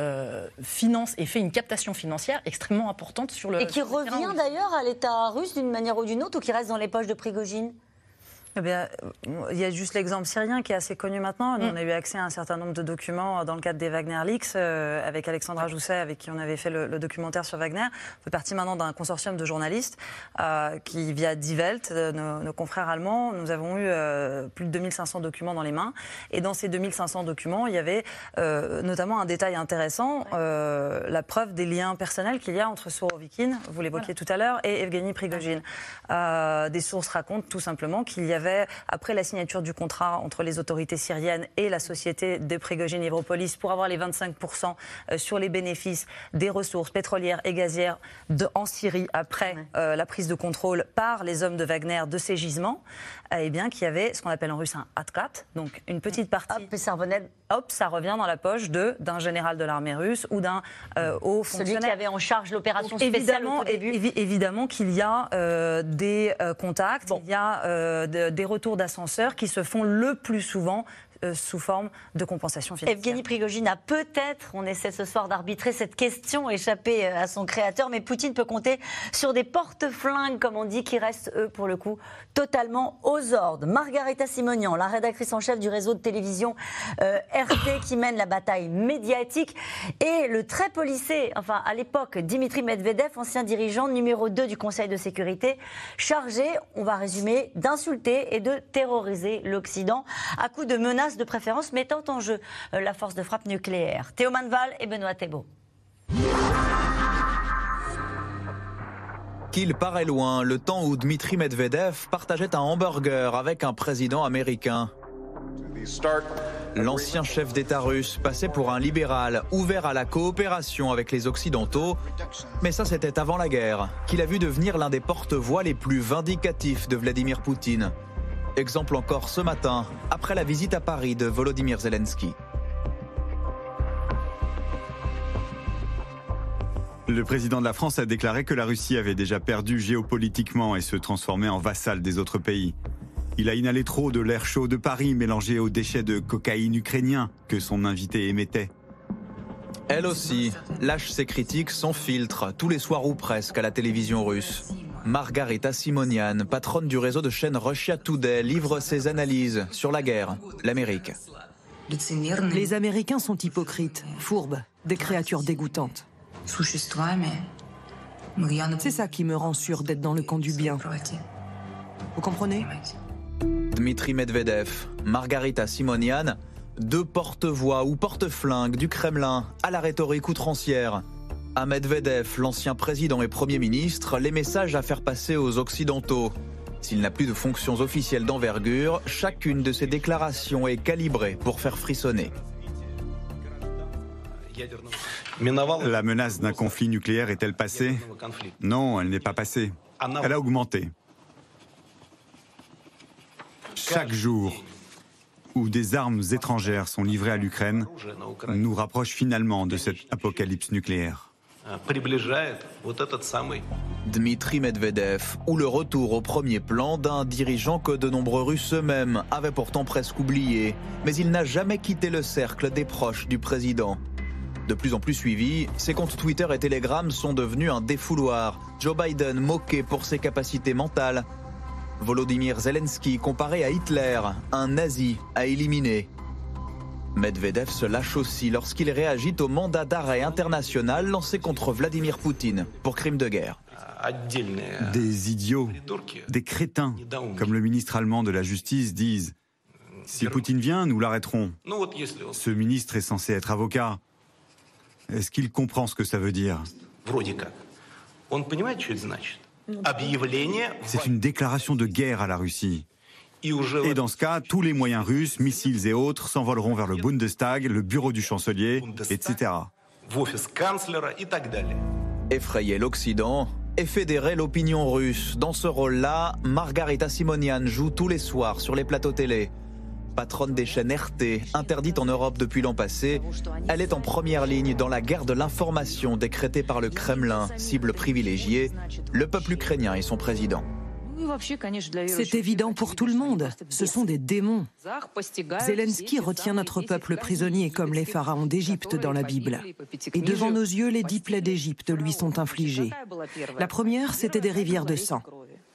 finance et fait une captation financière extrêmement importante sur le. Et qui revient d'ailleurs à l'État russe d'une manière ou d'une autre, ou qui reste dans les poches de Prigogine? Eh bien, il y a juste l'exemple syrien qui est assez connu maintenant. Nous, mm. on a eu accès à un certain nombre de documents dans le cadre des Wagner Leaks euh, avec Alexandra Jousset, avec qui on avait fait le, documentaire sur Wagner. On fait partie maintenant d'un consortium de journalistes euh, qui, via Die Welt, euh, nos, confrères allemands, nous avons eu plus de 2500 documents dans les mains. Et dans ces 2500 documents, il y avait notamment un détail intéressant, la preuve des liens personnels qu'il y a entre Sourovikine, vous l'évoquiez tout à l'heure, et Evgeny Prigogine. des sources racontent tout simplement qu'il y avait après la signature du contrat entre les autorités syriennes et la société de Prigogine Hydropolis pour avoir les 25% euh, sur les bénéfices des ressources pétrolières et gazières en Syrie après euh, la prise de contrôle par les hommes de Wagner de ces gisements, eh bien, qu'il y avait ce qu'on appelle en russe un atkat, donc une petite partie. Hop, ça revenait. Hop, ça revient dans la poche de d'un général de l'armée russe ou d'un euh, haut fonctionnaire. Celui qui avait en charge l'opération spéciale évidemment, au début. évidemment qu'il y a des contacts, il y a des retours d'ascenseurs qui se font le plus souvent sous forme de compensation financière. Evgeny Prigogine a peut-être, on essaie ce soir d'arbitrer cette question échappée euh, à son créateur, mais Poutine peut compter sur des porte-flingues, comme on dit, qui restent, eux, pour le coup, totalement aux ordres. Margarita Simonian, la rédactrice en chef du réseau de télévision euh, RT, qui mène la bataille médiatique, et le très policé, enfin à l'époque, Dimitri Medvedev, ancien dirigeant numéro 2 du Conseil de sécurité, chargé, on va résumer, d'insulter et de terroriser l'Occident à coups de menaces de préférence mettant en jeu euh, la force de frappe nucléaire. Théo Manval et Benoît Thébault. Qu'il paraît loin, le temps où Dmitri Medvedev partageait un hamburger avec un président américain. L'ancien chef d'État russe passait pour un libéral ouvert à la coopération avec les Occidentaux, mais ça c'était avant la guerre, qu'il a vu devenir l'un des porte-voix les plus vindicatifs de Vladimir Poutine. Exemple encore ce matin, après la visite à Paris de Volodymyr Zelensky. Le président de la France a déclaré que la Russie avait déjà perdu géopolitiquement et se transformait en vassal des autres pays. Il a inhalé trop de l'air chaud de Paris mélangé aux déchets de cocaïne ukrainien que son invité émettait. Elle aussi lâche ses critiques sans filtre tous les soirs ou presque à la télévision russe. Margarita Simonian, patronne du réseau de chaîne Russia Today, livre ses analyses sur la guerre, l'Amérique. Les Américains sont hypocrites, fourbes, des créatures dégoûtantes. C'est ça qui me rend sûr d'être dans le camp du bien. Vous comprenez? Dmitri Medvedev, Margarita Simonian, deux porte-voix ou porte-flingues du Kremlin à la rhétorique outrancière. À Medvedev, l'ancien président et Premier ministre, les messages à faire passer aux Occidentaux. S'il n'a plus de fonctions officielles d'envergure, chacune de ses déclarations est calibrée pour faire frissonner. La menace d'un conflit nucléaire est-elle passée? Non, elle n'est pas passée. Elle a augmenté. Chaque jour où des armes étrangères sont livrées à l'Ukraine nous rapproche finalement de cette apocalypse nucléaire. Dmitri Medvedev, ou le retour au premier plan d'un dirigeant que de nombreux Russes eux-mêmes avaient pourtant presque oublié, mais il n'a jamais quitté le cercle des proches du président. De plus en plus suivis, ses comptes Twitter et Telegram sont devenus un défouloir. Joe Biden moqué pour ses capacités mentales. Volodymyr Zelensky comparé à Hitler, un nazi à éliminer. Medvedev se lâche aussi lorsqu'il réagit au mandat d'arrêt international lancé contre Vladimir Poutine pour crime de guerre. Des idiots, des crétins, comme le ministre allemand de la Justice disent Si Poutine vient, nous l'arrêterons. Ce ministre est censé être avocat. Est-ce qu'il comprend ce que ça veut dire? C'est une déclaration de guerre à la Russie. Et dans ce cas, tous les moyens russes, missiles et autres, s'envoleront vers le Bundestag, le bureau du chancelier, etc. Effrayer l'Occident et fédérer l'opinion russe. Dans ce rôle-là, Margarita Simonian joue tous les soirs sur les plateaux télé. Patronne des chaînes RT, interdite en Europe depuis l'an passé, elle est en première ligne dans la guerre de l'information décrétée par le Kremlin, cible privilégiée, le peuple ukrainien et son président. C'est évident pour tout le monde. Ce sont des démons. Zelensky retient notre peuple prisonnier comme les pharaons d'Égypte dans la Bible. Et devant nos yeux, les dix plaies d'Égypte lui sont infligées. La première, c'était des rivières de sang.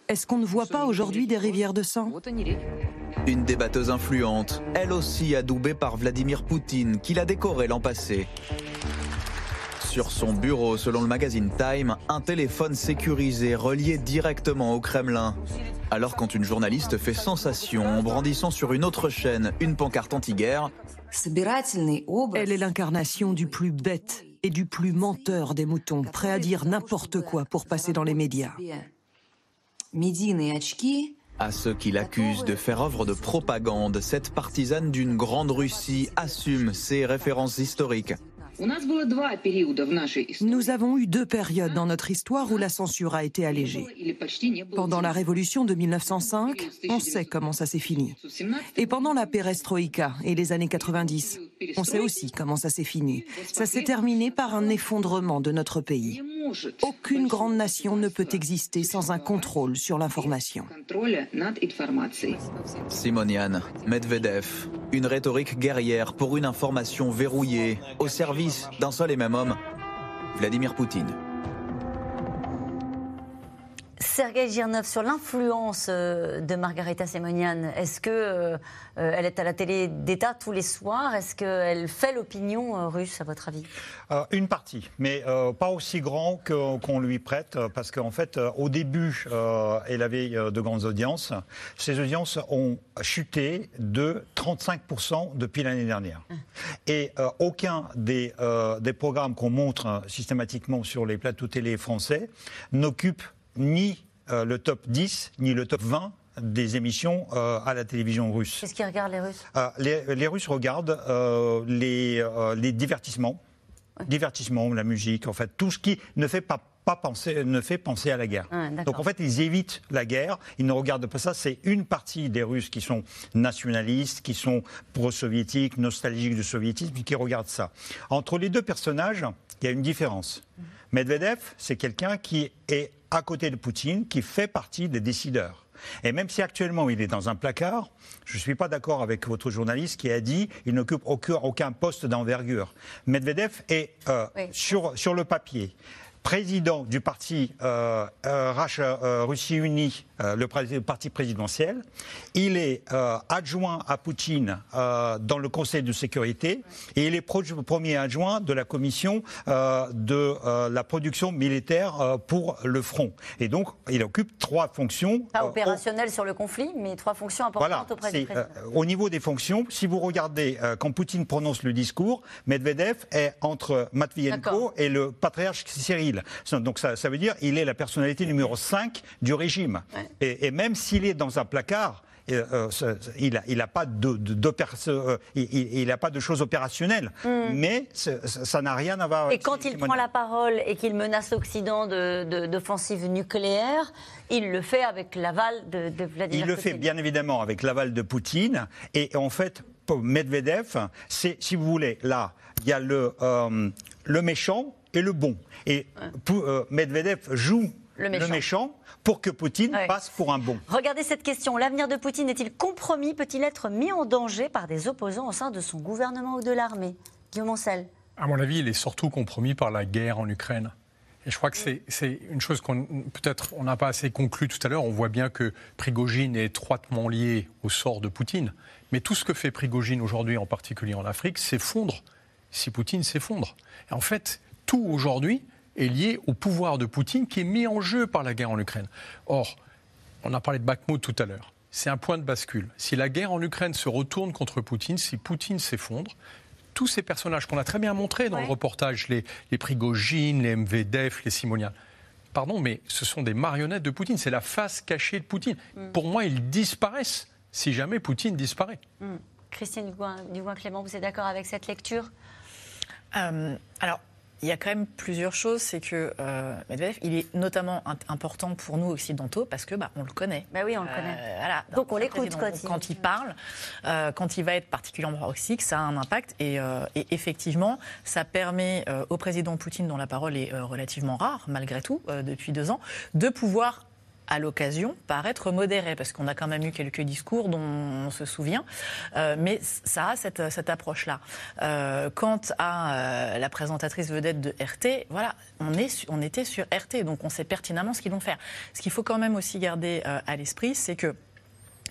Est-ce qu'on ne voit pas aujourd'hui des rivières de sang? Une débatteuse influente, elle aussi adoubée par Vladimir Poutine, qui l'a décorée l'an passé. Sur son bureau, selon le magazine Time, un téléphone sécurisé relié directement au Kremlin. Alors quand une journaliste fait sensation en brandissant sur une autre chaîne une pancarte anti-guerre, elle est l'incarnation du plus bête et du plus menteur des moutons, prêt à dire n'importe quoi pour passer dans les médias. À ceux qui l'accusent de faire œuvre de propagande, cette partisane d'une grande Russie assume ses références historiques. Nous avons eu deux périodes dans notre histoire où la censure a été allégée. Pendant la révolution de 1905, on sait comment ça s'est fini. Et pendant la perestroïka et les années 90, on sait aussi comment ça s'est fini. Ça s'est terminé par un effondrement de notre pays. Aucune grande nation ne peut exister sans un contrôle sur l'information. Simonian, Medvedev, une rhétorique guerrière pour une information verrouillée au service d'un seul et même homme, Vladimir Poutine. Sergei Girnov, sur l'influence euh, de Margarita Simonian, est-ce que euh, euh, elle est à la télé d'État tous les soirs? Est-ce qu'elle fait l'opinion russe, à votre avis? Une partie, mais pas aussi grand qu'on lui prête, parce qu'en fait, au début, elle avait de grandes audiences. Ces audiences ont chuté de 35% depuis l'année dernière. Ah. Et aucun des, des programmes qu'on montre systématiquement sur les plateaux télé français n'occupe ni euh, le top 10 ni le top 20 des émissions euh, à la télévision russe. Qu'est-ce qu'ils regardent les Russes? Euh, les, Russes regardent les, les, divertissements, divertissements, la musique, en fait, tout ce qui ne fait pas pas penser, ne fait penser à la guerre. Ah, Donc en fait, ils évitent la guerre, ils ne regardent pas ça. C'est une partie des Russes qui sont nationalistes, qui sont pro-soviétiques, nostalgiques du soviétisme, qui regardent ça. Entre les deux personnages, il y a une différence. Medvedev, c'est quelqu'un qui est à côté de Poutine, qui fait partie des décideurs. Et même si actuellement il est dans un placard, je ne suis pas d'accord avec votre journaliste qui a dit qu'il n'occupe aucun, poste d'envergure. Medvedev est euh, sur, sur le papier président du parti euh, euh, Russie Unie, euh, le parti présidentiel. Il est adjoint à Poutine dans le Conseil de sécurité et il est premier adjoint de la commission de la production militaire pour le front. Et donc, il occupe trois fonctions. Pas opérationnelles sur le conflit, mais trois fonctions importantes auprès du président. au niveau des fonctions, si vous regardez quand Poutine prononce le discours, Medvedev est entre Matvienko et le patriarche Cyril. Donc ça, veut dire qu'il est la personnalité numéro 5 du régime. Et, même s'il est dans un placard, euh, euh, il n'a il a pas, de, euh, il, a pas de choses opérationnelles, hmm. mais ça n'a rien à voir Et quand il prend la parole et qu'il menace l'Occident d'offensive nucléaire, il le fait avec l'aval de, de, Vladimir Il le fait bien évidemment avec l'aval de Poutine. Et en fait, pour Medvedev, c'est, si vous voulez, là, il y a le, le méchant et le bon. Et euh, Medvedev joue le méchant. pour que Poutine passe pour un bon. Regardez cette question. L'avenir de Poutine est-il compromis Peut-il être mis en danger par des opposants au sein de son gouvernement ou de l'armée? Guillaume Ancel À mon avis, il est surtout compromis par la guerre en Ukraine. Et je crois que c'est une chose qu'on peut-être on n'a pas assez conclu tout à l'heure. On voit bien que Prigogine est étroitement lié au sort de Poutine. Mais tout ce que fait Prigogine aujourd'hui, en particulier en Afrique, s'effondre si Poutine s'effondre. Et en fait, tout aujourd'hui est lié au pouvoir de Poutine qui est mis en jeu par la guerre en Ukraine. Or, on a parlé de Bakhmut tout à l'heure. C'est un point de bascule. Si la guerre en Ukraine se retourne contre Poutine, si Poutine s'effondre, tous ces personnages qu'on a très bien montrés dans le reportage, les, les Prigogine, les MVDF, les Simonian, pardon, mais ce sont des marionnettes de Poutine. C'est la face cachée de Poutine. Mm. Pour moi, ils disparaissent si jamais Poutine disparaît. Mm. Christine Dugouin-Clément, vous êtes d'accord avec cette lecture? Euh, Alors, il y a quand même plusieurs choses. C'est que euh, Medvedev, il est notamment important pour nous occidentaux parce que bah, on le connaît. Bah oui, on le connaît. Euh, voilà. Donc, on l'écoute quand, quand, il parle, euh, quand il va être particulièrement proxique, ça a un impact. Et, et effectivement, ça permet au président Poutine, dont la parole est relativement rare malgré tout depuis deux ans, de pouvoir à l'occasion, paraître modéré, parce qu'on a quand même eu quelques discours dont on se souvient, euh, mais ça a cette, cette approche-là. Euh, quant à euh, la présentatrice vedette de RT, voilà, on, est, on était sur RT, donc on sait pertinemment ce qu'ils vont faire. Ce qu'il faut quand même aussi garder à l'esprit, c'est que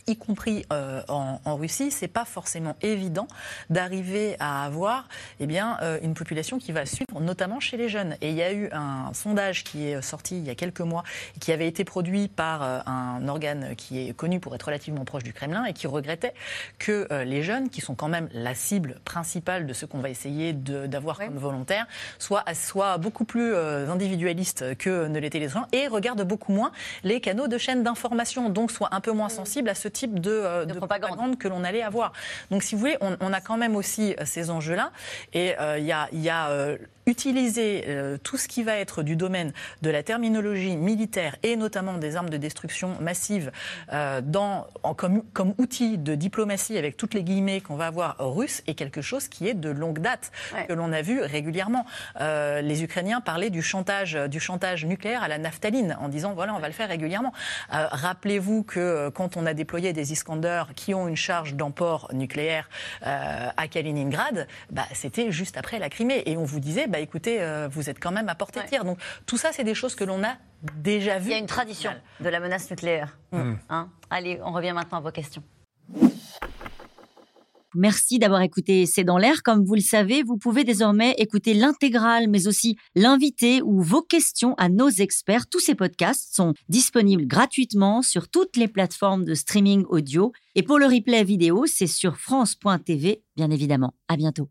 y compris euh, en, en, Russie, c'est pas forcément évident d'arriver à avoir eh bien, euh, une population qui va suivre, notamment chez les jeunes. Et il y a eu un sondage qui est sorti il y a quelques mois, qui avait été produit par euh, un organe qui est connu pour être relativement proche du Kremlin et qui regrettait que les jeunes, qui sont quand même la cible principale de ce qu'on va essayer d'avoir comme volontaires, soient, soient beaucoup plus individualistes que ne l'étaient les gens et regardent beaucoup moins les canaux de chaînes d'information, donc soient un peu moins sensibles à ce type de, euh, propagande. que l'on allait avoir. Donc, si vous voulez, on, a quand même aussi euh, ces enjeux-là. Et euh, il y a, y a utiliser euh, tout ce qui va être du domaine de la terminologie militaire et notamment des armes de destruction massive euh, dans, en, comme, comme, outil de diplomatie avec toutes les guillemets qu'on va avoir russe est quelque chose qui est de longue date, que l'on a vu régulièrement. Euh, les Ukrainiens parlaient du chantage, du chantage nucléaire à la naphtaline en disant voilà, on va le faire régulièrement. Rappelez-vous que quand on a déployé des Iskander qui ont une charge d'emport nucléaire à Kaliningrad, bah, c'était juste après la Crimée. Et on vous disait, bah, bah, écoutez, euh, vous êtes quand même à portée de tir. Donc tout ça, c'est des choses que l'on a déjà vues. Il y a une tradition de la menace nucléaire. Mm. Hein Allez, on revient maintenant à vos questions. Merci d'avoir écouté C'est dans l'air. Comme vous le savez, vous pouvez désormais écouter l'intégrale, mais aussi l'invité ou vos questions à nos experts. Tous ces podcasts sont disponibles gratuitement sur toutes les plateformes de streaming audio. Et pour le replay vidéo, c'est sur France.tv, bien évidemment. À bientôt.